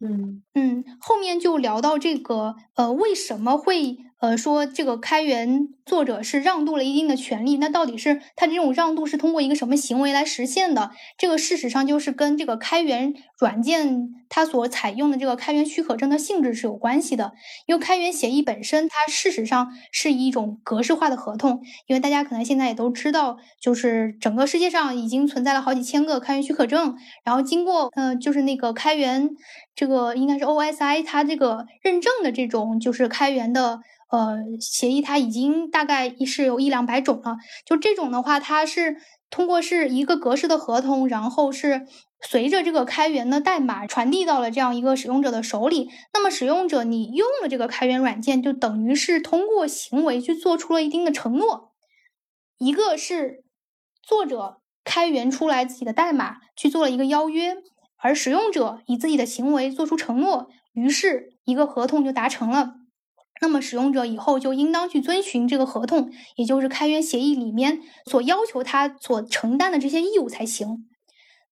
嗯嗯，后面就聊到这个，呃，为什么会？呃，说这个开源作者是让渡了一定的权利，那到底是他这种让渡是通过一个什么行为来实现的？这个事实上就是跟这个开源软件它所采用的这个开源许可证的性质是有关系的。因为开源协议本身它事实上是一种格式化的合同，因为大家可能现在也都知道，就是整个世界上已经存在了好几千个开源许可证，然后经过呃就是那个开源这个应该是 OSI 它这个认证的这种就是开源的。呃，协议它已经大概是有一两百种了。就这种的话，它是通过是一个格式的合同，然后是随着这个开源的代码传递到了这样一个使用者的手里。那么使用者你用了这个开源软件，就等于是通过行为去做出了一定的承诺。一个是作者开源出来自己的代码去做了一个邀约，而使用者以自己的行为做出承诺，于是一个合同就达成了。那么使用者以后就应当去遵循这个合同，也就是开源协议里面所要求他所承担的这些义务才行。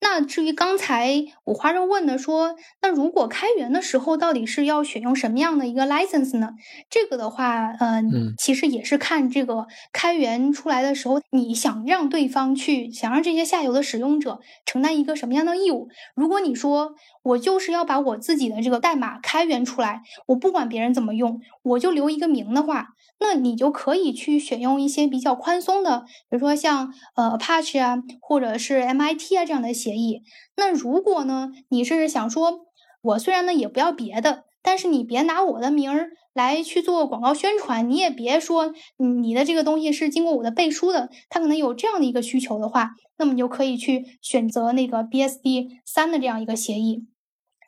那至于刚才五花肉问的说，那如果开源的时候到底是要选用什么样的一个 license 呢？这个的话，嗯，其实也是看这个开源出来的时候，你想让对方去，想让这些下游的使用者承担一个什么样的义务。如果你说我就是要把我自己的这个代码开源出来，我不管别人怎么用，我就留一个名的话。那你就可以去选用一些比较宽松的，比如说像呃 Apache 啊，或者是 MIT 啊这样的协议。那如果呢，你是想说，我虽然呢也不要别的，但是你别拿我的名儿来去做广告宣传，你也别说你的这个东西是经过我的背书的，他可能有这样的一个需求的话，那么你就可以去选择那个 BSD 三的这样一个协议。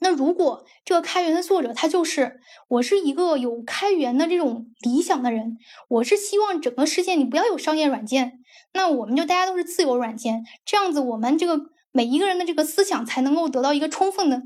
那如果这个开源的作者他就是我是一个有开源的这种理想的人，我是希望整个世界你不要有商业软件，那我们就大家都是自由软件，这样子我们这个每一个人的这个思想才能够得到一个充分的。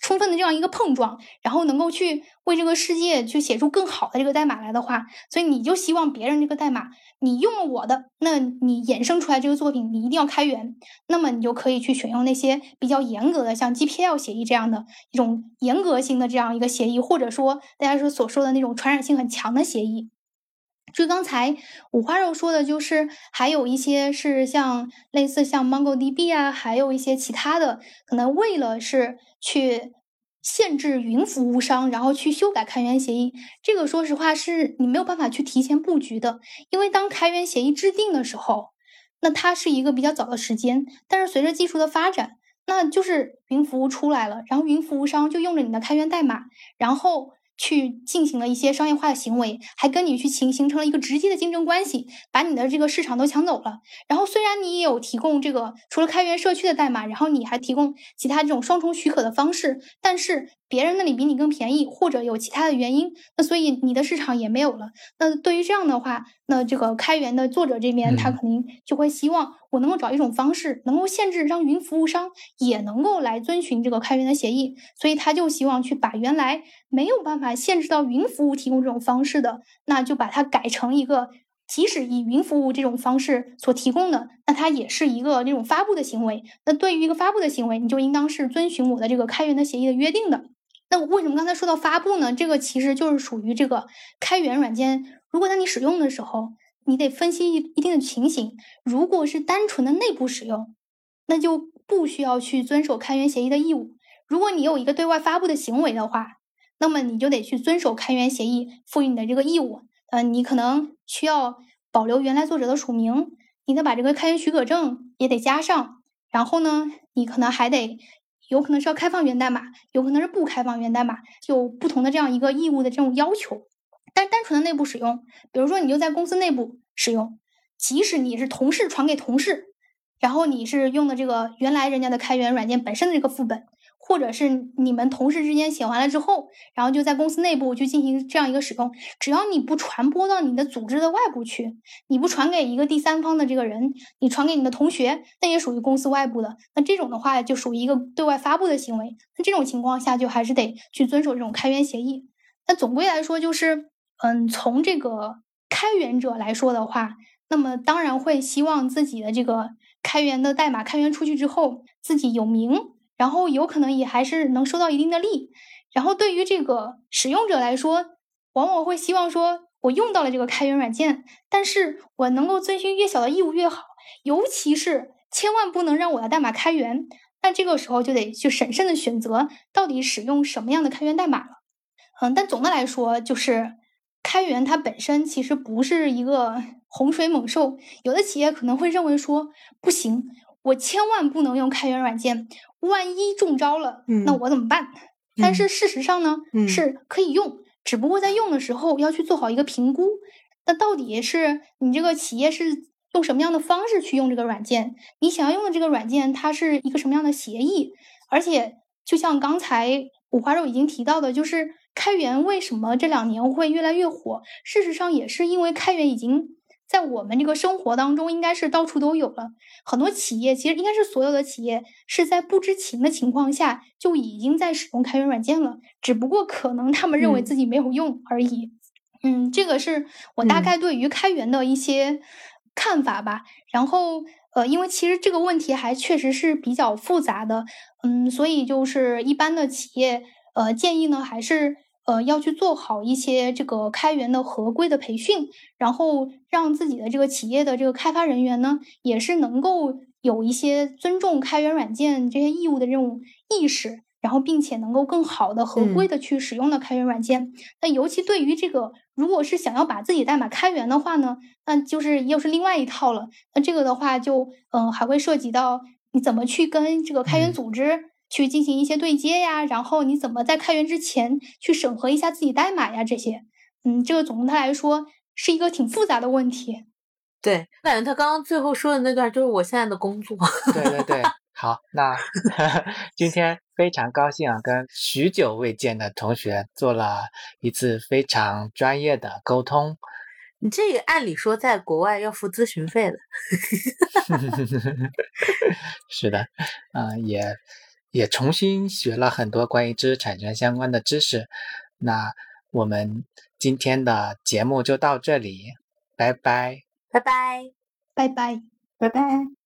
充分的这样一个碰撞，然后能够去为这个世界去写出更好的这个代码来的话，所以你就希望别人这个代码你用了我的，那你衍生出来这个作品你一定要开源，那么你就可以去选用那些比较严格的，像 GPL 协议这样的一种严格性的这样一个协议，或者说大家说所说的那种传染性很强的协议。就刚才五花肉说的，就是还有一些是像类似像 MongoDB 啊，还有一些其他的，可能为了是去限制云服务商，然后去修改开源协议。这个说实话是你没有办法去提前布局的，因为当开源协议制定的时候，那它是一个比较早的时间，但是随着技术的发展。那就是云服务出来了，然后云服务商就用着你的开源代码，然后。去进行了一些商业化的行为，还跟你去形形成了一个直接的竞争关系，把你的这个市场都抢走了。然后虽然你也有提供这个除了开源社区的代码，然后你还提供其他这种双重许可的方式，但是别人那里比你更便宜，或者有其他的原因，那所以你的市场也没有了。那对于这样的话，那这个开源的作者这边他肯定就会希望我能够找一种方式，能够限制让云服务商也能够来遵循这个开源的协议，所以他就希望去把原来没有办法。限制到云服务提供这种方式的，那就把它改成一个，即使以云服务这种方式所提供的，那它也是一个那种发布的行为。那对于一个发布的行为，你就应当是遵循我的这个开源的协议的约定的。那为什么刚才说到发布呢？这个其实就是属于这个开源软件，如果当你使用的时候，你得分析一一定的情形。如果是单纯的内部使用，那就不需要去遵守开源协议的义务。如果你有一个对外发布的行为的话，那么你就得去遵守开源协议赋予你的这个义务，呃，你可能需要保留原来作者的署名，你得把这个开源许可证也得加上，然后呢，你可能还得有可能是要开放源代码，有可能是不开放源代码，有不同的这样一个义务的这种要求。但单纯的内部使用，比如说你就在公司内部使用，即使你是同事传给同事，然后你是用的这个原来人家的开源软件本身的这个副本。或者是你们同事之间写完了之后，然后就在公司内部去进行这样一个使用，只要你不传播到你的组织的外部去，你不传给一个第三方的这个人，你传给你的同学，那也属于公司外部的。那这种的话就属于一个对外发布的行为。那这种情况下就还是得去遵守这种开源协议。那总归来说就是，嗯，从这个开源者来说的话，那么当然会希望自己的这个开源的代码开源出去之后，自己有名。然后有可能也还是能收到一定的利，然后对于这个使用者来说，往往会希望说，我用到了这个开源软件，但是我能够遵循越小的义务越好，尤其是千万不能让我的代码开源。那这个时候就得去审慎的选择到底使用什么样的开源代码了。嗯，但总的来说，就是开源它本身其实不是一个洪水猛兽，有的企业可能会认为说，不行，我千万不能用开源软件。万一中招了，那我怎么办？但是事实上呢，是可以用，只不过在用的时候要去做好一个评估。那到底是你这个企业是用什么样的方式去用这个软件？你想要用的这个软件，它是一个什么样的协议？而且，就像刚才五花肉已经提到的，就是开源为什么这两年会越来越火？事实上，也是因为开源已经。在我们这个生活当中，应该是到处都有了。很多企业其实应该是所有的企业是在不知情的情况下就已经在使用开源软件了，只不过可能他们认为自己没有用而已。嗯，这个是我大概对于开源的一些看法吧。然后，呃，因为其实这个问题还确实是比较复杂的，嗯，所以就是一般的企业，呃，建议呢还是。呃，要去做好一些这个开源的合规的培训，然后让自己的这个企业的这个开发人员呢，也是能够有一些尊重开源软件这些义务的这种意识，然后并且能够更好的合规的去使用的开源软件。那尤其对于这个，如果是想要把自己代码开源的话呢，那就是又是另外一套了。那这个的话，就嗯，还会涉及到你怎么去跟这个开源组织。去进行一些对接呀，然后你怎么在开源之前去审核一下自己代码呀？这些，嗯，这个总的来说是一个挺复杂的问题。对，感觉他刚刚最后说的那段就是我现在的工作。对对对，好，那 <laughs> <laughs> 今天非常高兴啊，跟许久未见的同学做了一次非常专业的沟通。你这个按理说在国外要付咨询费的。<laughs> 是的，嗯，也。也重新学了很多关于知识产权相关的知识，那我们今天的节目就到这里，拜拜，拜拜，拜拜，拜拜。